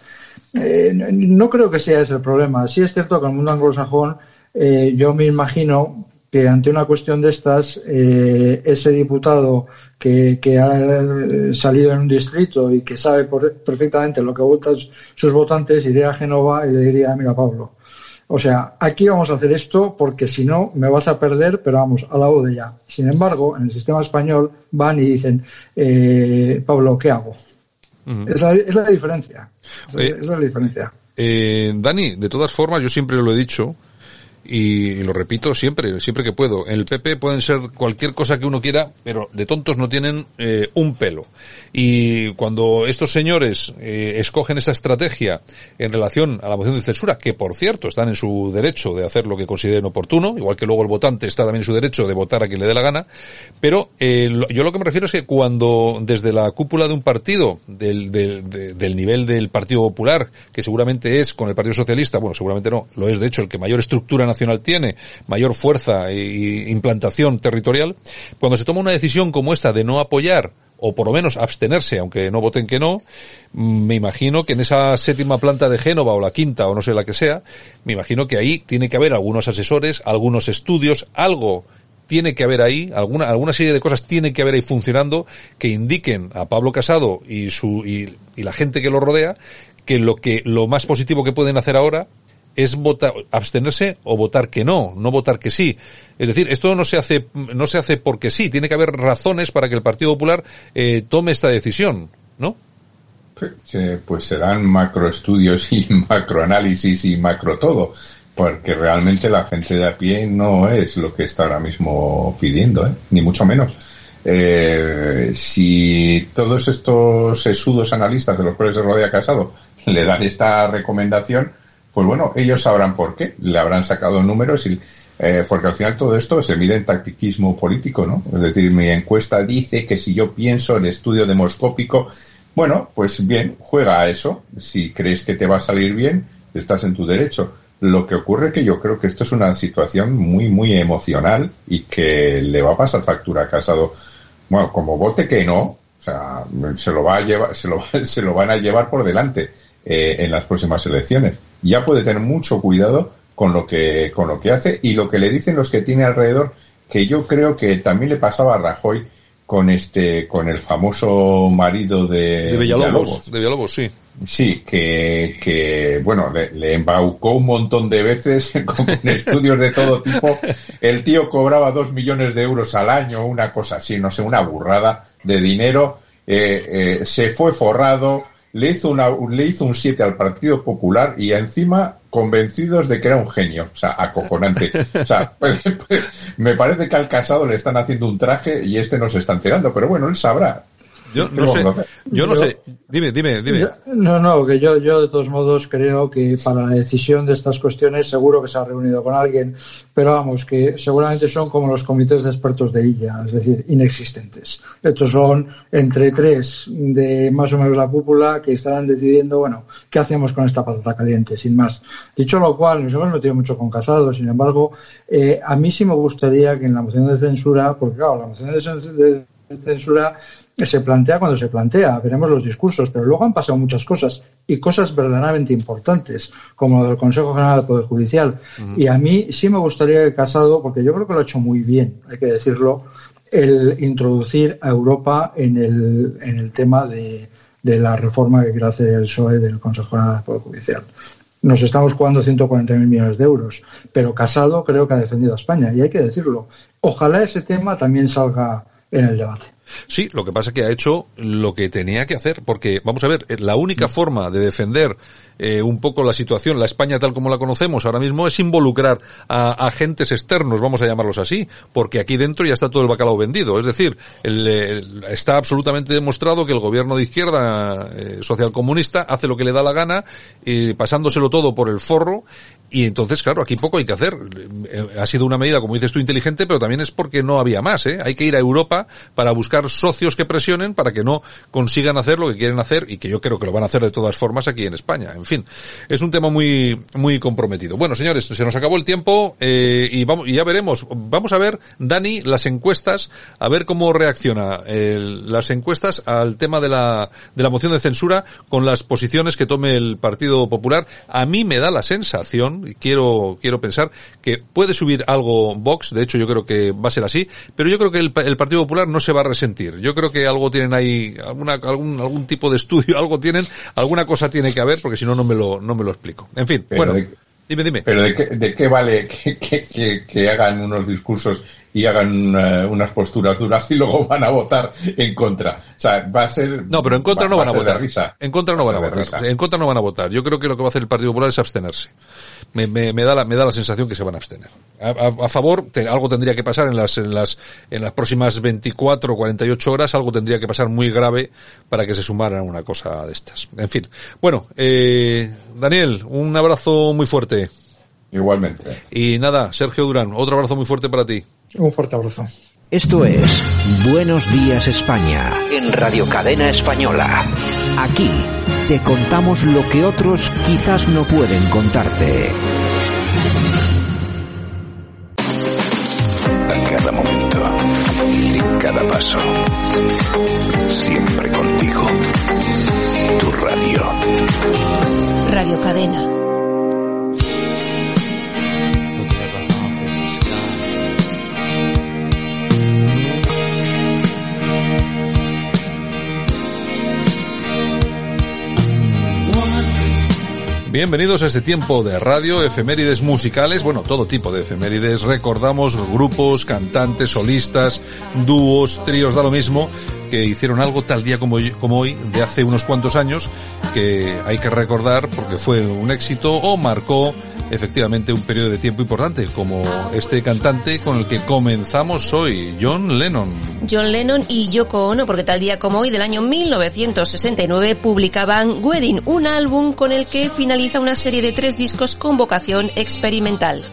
Eh, no creo que sea ese el problema. Sí es cierto que en el mundo anglosajón, eh, yo me imagino que ante una cuestión de estas, eh, ese diputado que, que, ha salido en un distrito y que sabe perfectamente lo que votan sus votantes, iría a Genova y le diría, mira Pablo, o sea, aquí vamos a hacer esto porque si no me vas a perder, pero vamos, a la de ya. Sin embargo, en el sistema español van y dicen, eh, Pablo, ¿qué hago? es, la, es, la, diferencia. es la diferencia. Eh, Dani, de todas formas, yo siempre lo he dicho, y, lo repito siempre, siempre que puedo. En el PP pueden ser cualquier cosa que uno quiera, pero de tontos no tienen eh, un pelo. Y cuando estos señores eh, escogen esa estrategia en relación a la moción de censura, que por cierto están en su derecho de hacer lo que consideren oportuno, igual que luego el votante está también en su derecho de votar a quien le dé la gana, pero eh, yo lo que me refiero es que cuando desde la cúpula de un partido, del, del, del nivel del Partido Popular, que seguramente es con el Partido Socialista, bueno, seguramente no, lo es de hecho el que mayor estructura nacional tiene, mayor fuerza e implantación territorial, cuando se toma una decisión como esta de no apoyar o por lo menos abstenerse, aunque no voten que no, me imagino que en esa séptima planta de Génova o la quinta o no sé la que sea, me imagino que ahí tiene que haber algunos asesores, algunos estudios, algo tiene que haber ahí, alguna, alguna serie de cosas tiene que haber ahí funcionando que indiquen a Pablo Casado y su, y, y la gente que lo rodea que lo que, lo más positivo que pueden hacer ahora es votar, abstenerse o votar que no, no votar que sí. Es decir, esto no se hace, no se hace porque sí, tiene que haber razones para que el Partido Popular eh, tome esta decisión, ¿no? Pues serán macroestudios y macroanálisis y macro todo, porque realmente la gente de a pie no es lo que está ahora mismo pidiendo, ¿eh? ni mucho menos. Eh, si todos estos sesudos analistas de los cuales se rodea Casado le dan esta recomendación, pues bueno, ellos sabrán por qué, le habrán sacado números y eh, porque al final todo esto se mide en tactiquismo político, ¿no? Es decir, mi encuesta dice que si yo pienso en estudio demoscópico, bueno, pues bien, juega a eso. Si crees que te va a salir bien, estás en tu derecho. Lo que ocurre que yo creo que esto es una situación muy, muy emocional y que le va a pasar factura a Casado. Bueno, como vote que no, o sea, se lo va a llevar, se lo, se lo van a llevar por delante eh, en las próximas elecciones ya puede tener mucho cuidado con lo que con lo que hace y lo que le dicen los que tiene alrededor que yo creo que también le pasaba a Rajoy con este con el famoso marido de, de Villalobos, de Villalobos, sí. Sí, que, que bueno, le, embaucó un montón de veces con estudios de todo tipo. El tío cobraba dos millones de euros al año, una cosa así, no sé, una burrada de dinero. Eh, eh, se fue forrado, le hizo, una, le hizo un 7 al Partido Popular y encima convencidos de que era un genio, o sea, acojonante. O sea, pues, pues, me parece que al casado le están haciendo un traje y este no se está enterando, pero bueno, él sabrá. Yo no sé, yo no sé. Dime, dime, dime. no, no, que yo, yo de todos modos creo que para la decisión de estas cuestiones seguro que se ha reunido con alguien, pero vamos, que seguramente son como los comités de expertos de ella, es decir, inexistentes. Estos son entre tres de más o menos la cúpula que estarán decidiendo, bueno, ¿qué hacemos con esta patata caliente? Sin más. Dicho lo cual, nos hemos metido mucho con Casado, sin embargo, eh, a mí sí me gustaría que en la moción de censura, porque claro, la moción de censura se plantea cuando se plantea, veremos los discursos, pero luego han pasado muchas cosas y cosas verdaderamente importantes, como lo del Consejo General del Poder Judicial. Y a mí sí me gustaría que Casado, porque yo creo que lo ha hecho muy bien, hay que decirlo, el introducir a Europa en el, en el tema de, de la reforma que quiere hacer el PSOE del Consejo General del Poder Judicial. Nos estamos jugando 140.000 millones de euros, pero Casado creo que ha defendido a España y hay que decirlo. Ojalá ese tema también salga en el debate. Sí, lo que pasa es que ha hecho lo que tenía que hacer, porque vamos a ver, la única forma de defender eh, un poco la situación, la España tal como la conocemos ahora mismo, es involucrar a agentes externos, vamos a llamarlos así, porque aquí dentro ya está todo el bacalao vendido. Es decir, está absolutamente demostrado que el gobierno de izquierda eh, social comunista hace lo que le da la gana, eh, pasándoselo todo por el forro, y entonces, claro, aquí poco hay que hacer. Eh, ha sido una medida, como dices tú, inteligente, pero también es porque no había más. ¿eh? Hay que ir a Europa para buscar socios que presionen para que no consigan hacer lo que quieren hacer y que yo creo que lo van a hacer de todas formas aquí en España. En fin, es un tema muy muy comprometido. Bueno, señores, se nos acabó el tiempo eh, y vamos y ya veremos. Vamos a ver, Dani, las encuestas, a ver cómo reacciona las encuestas al tema de la de la moción de censura con las posiciones que tome el Partido Popular. A mí me da la sensación quiero, quiero pensar que puede subir algo Vox, de hecho yo creo que va a ser así, pero yo creo que el, Partido Popular no se va a resentir. Yo creo que algo tienen ahí, alguna, algún, algún tipo de estudio, algo tienen, alguna cosa tiene que haber, porque si no, no me lo, no me lo explico. En fin, bueno. Dime, dime. Pero ¿de qué, de qué vale que, que, que, que, hagan unos discursos y hagan uh, unas posturas duras y luego van a votar en contra? O sea, va a ser... No, pero en contra va, no van a, a votar. Risa. En contra no van a votar. Risa. En contra no van a votar. Yo creo que lo que va a hacer el Partido Popular es abstenerse. Me, me, me da, la, me da la sensación que se van a abstener. A, a, a favor, te, algo tendría que pasar en las, en, las, en las próximas 24 o 48 horas, algo tendría que pasar muy grave para que se sumaran a una cosa de estas. En fin. Bueno, eh, Daniel, un abrazo muy fuerte. Igualmente. Y nada, Sergio Durán, otro abrazo muy fuerte para ti. Un fuerte abrazo. Esto es Buenos Días España en Radio Cadena Española. Aquí te contamos lo que otros quizás no pueden contarte. A cada momento, en cada paso, siempre contigo. Tu radio. Radio Cadena. Bienvenidos a este tiempo de radio, efemérides musicales, bueno, todo tipo de efemérides. Recordamos grupos, cantantes, solistas, dúos, tríos, da lo mismo, que hicieron algo tal día como, como hoy, de hace unos cuantos años, que hay que recordar porque fue un éxito o marcó efectivamente un periodo de tiempo importante, como este cantante con el que comenzamos hoy, John Lennon. John Lennon y Yoko Ono, porque tal día como hoy del año 1969 publicaban Wedding, un álbum con el que finaliza una serie de tres discos con vocación experimental.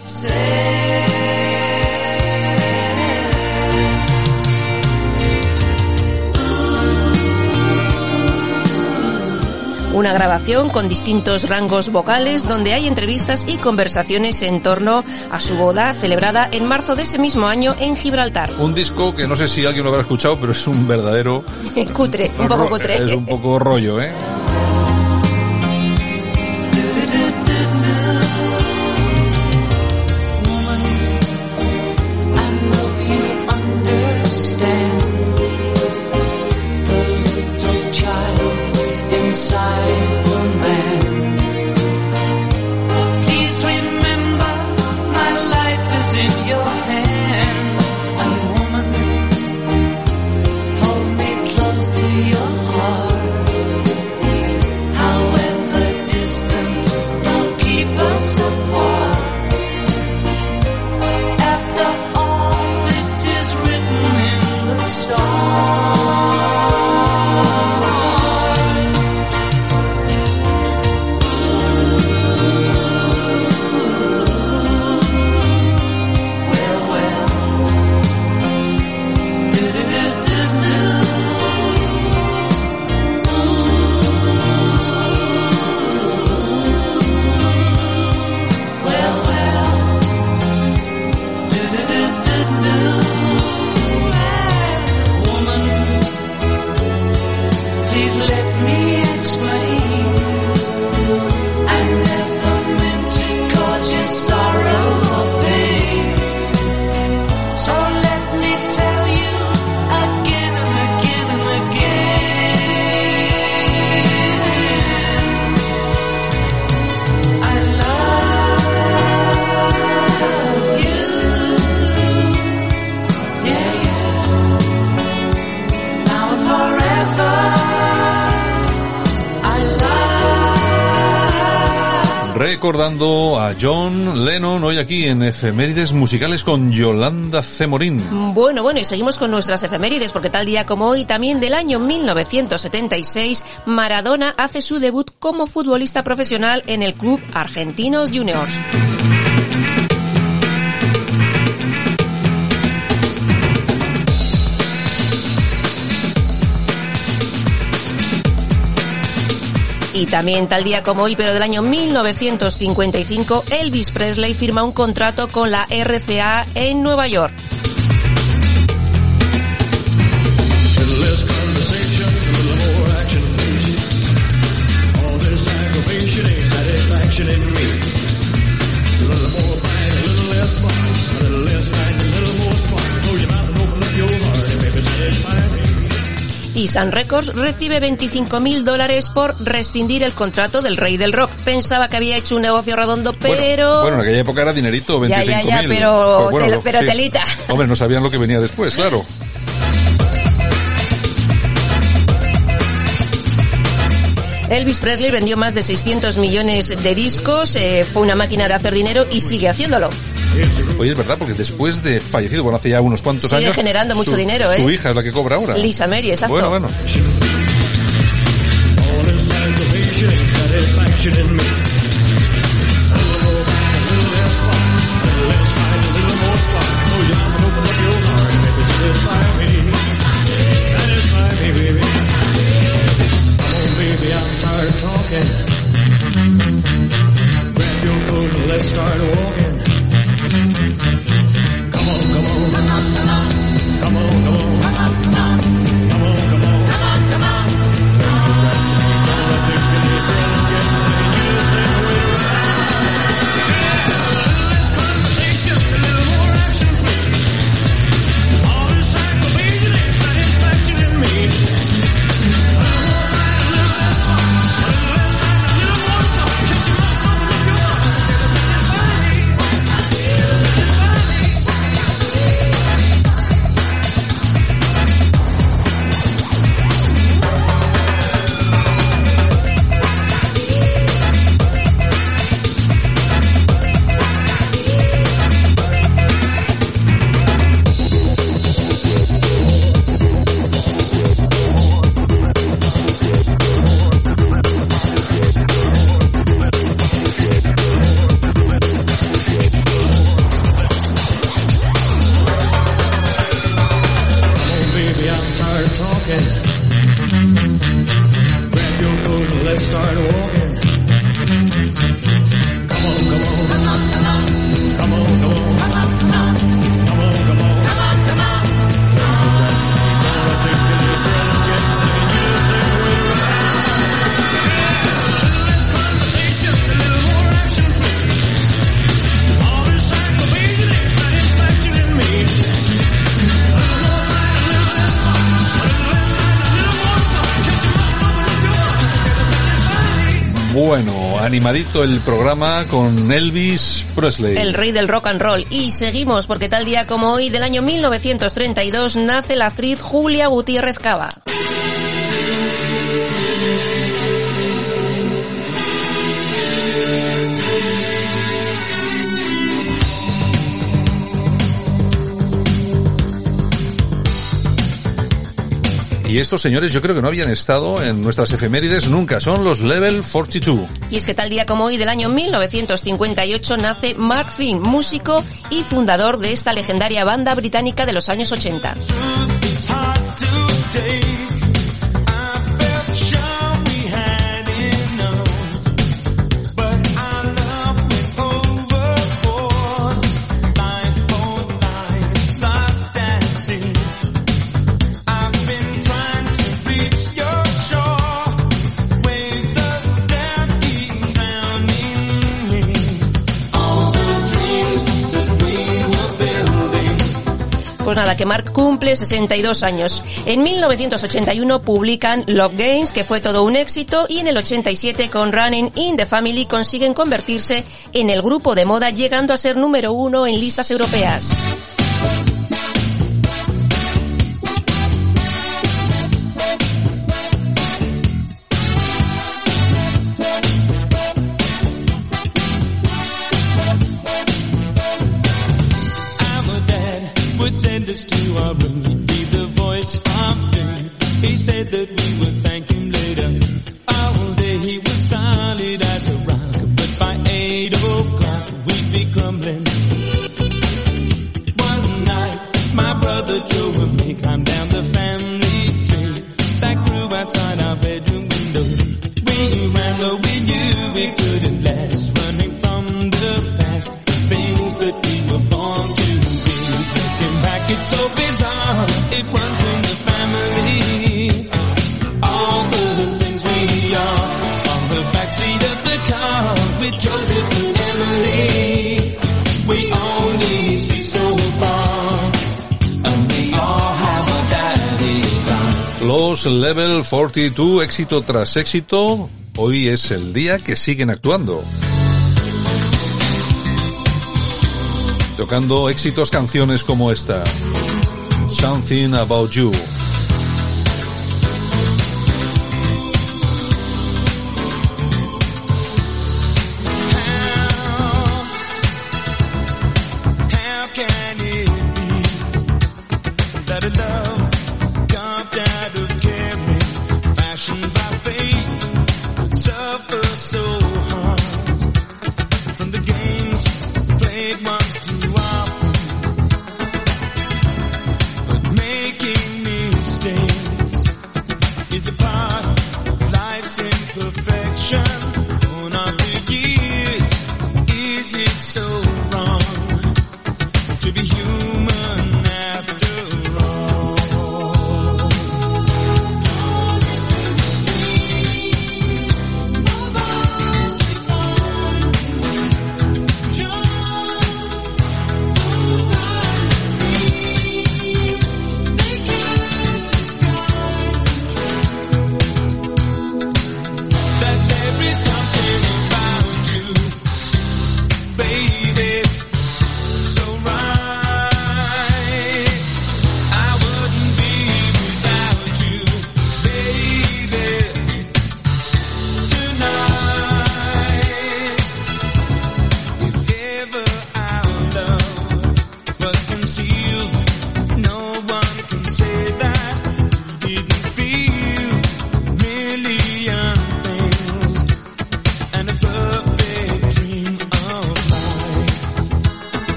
Una grabación con distintos rangos vocales donde hay entrevistas y conversaciones en torno a su boda celebrada en marzo de ese mismo año en Gibraltar. Un disco que no sé si alguien lo habrá escuchado, pero es un verdadero... cutre, un poco cutre. Es un poco rollo, ¿eh? Recordando a John Lennon hoy aquí en Efemérides Musicales con Yolanda Cemorín. Bueno, bueno, y seguimos con nuestras efemérides porque tal día como hoy, también del año 1976, Maradona hace su debut como futbolista profesional en el club Argentinos Juniors. Y también tal día como hoy, pero del año 1955, Elvis Presley firma un contrato con la RCA en Nueva York. Y Sun Records recibe 25.000 dólares por rescindir el contrato del rey del rock. Pensaba que había hecho un negocio redondo, pero... Bueno, en aquella época era dinerito, 25.000. Ya, ya, ya, pero, Pues pero telita. Hombre, no sabían lo que venía después, claro. Elvis Presley vendió más de 600 millones de discos, eh, fue una máquina de hacer dinero y sigue haciéndolo. Oye, es verdad, porque después de fallecido, bueno, hace ya unos cuantos Sigue años... generando mucho su- dinero, ¿eh? Su hija es la que cobra ahora. Lisa Mary, exacto. Bueno, bueno. Animadito el programa con Elvis Presley. El rey del rock and roll. Y seguimos porque tal día como hoy del año 1932 nace la actriz Julia Gutiérrez Cava. Y estos señores yo creo que no habían estado en nuestras efemérides nunca. Son los Level 42. Y es que tal día como hoy del año 1958 nace Mark Finn, músico y fundador de esta legendaria banda británica de los años 80. Pues nada, que Mark cumple 62 años. En 1981 publican Love Games, que fue todo un éxito, y en el 87 con Running in the Family consiguen convertirse en el grupo de moda, llegando a ser número uno en listas europeas. 42, éxito tras éxito, hoy es el día que siguen actuando. Tocando éxitos canciones como esta. Something About You.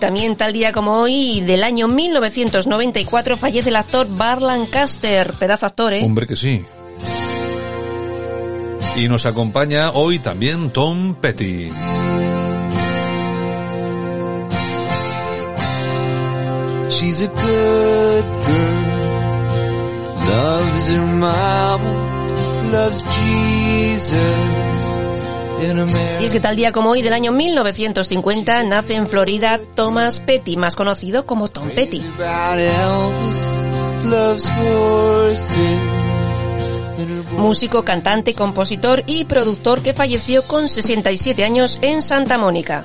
También tal día como hoy, del año 1994, fallece el actor Bar Lancaster, pedazo actor, ¿eh? Hombre que sí. Y nos acompaña hoy también Tom Petty. She's a good girl, loves her mama, loves Jesus. Y es que tal día como hoy, del año 1950, nace en Florida Thomas Petty, más conocido como Tom Petty. Músico, cantante, compositor y productor que falleció con 67 años en Santa Mónica.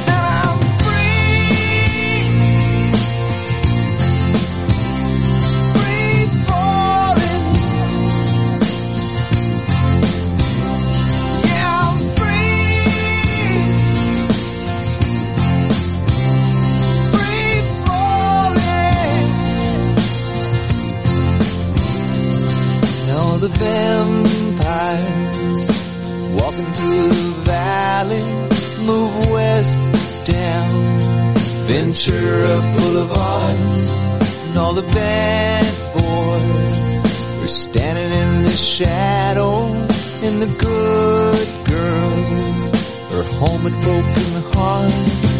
The vampires. Walking through the valley move west down. Ventura Boulevard and all the bad boys are standing in the shadow and the good girls are home with broken hearts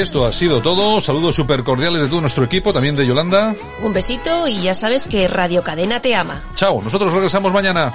esto ha sido todo. Saludos súper cordiales de todo nuestro equipo, también de Yolanda. Un besito y ya sabes que Radio Cadena te ama. Chao, nosotros regresamos mañana.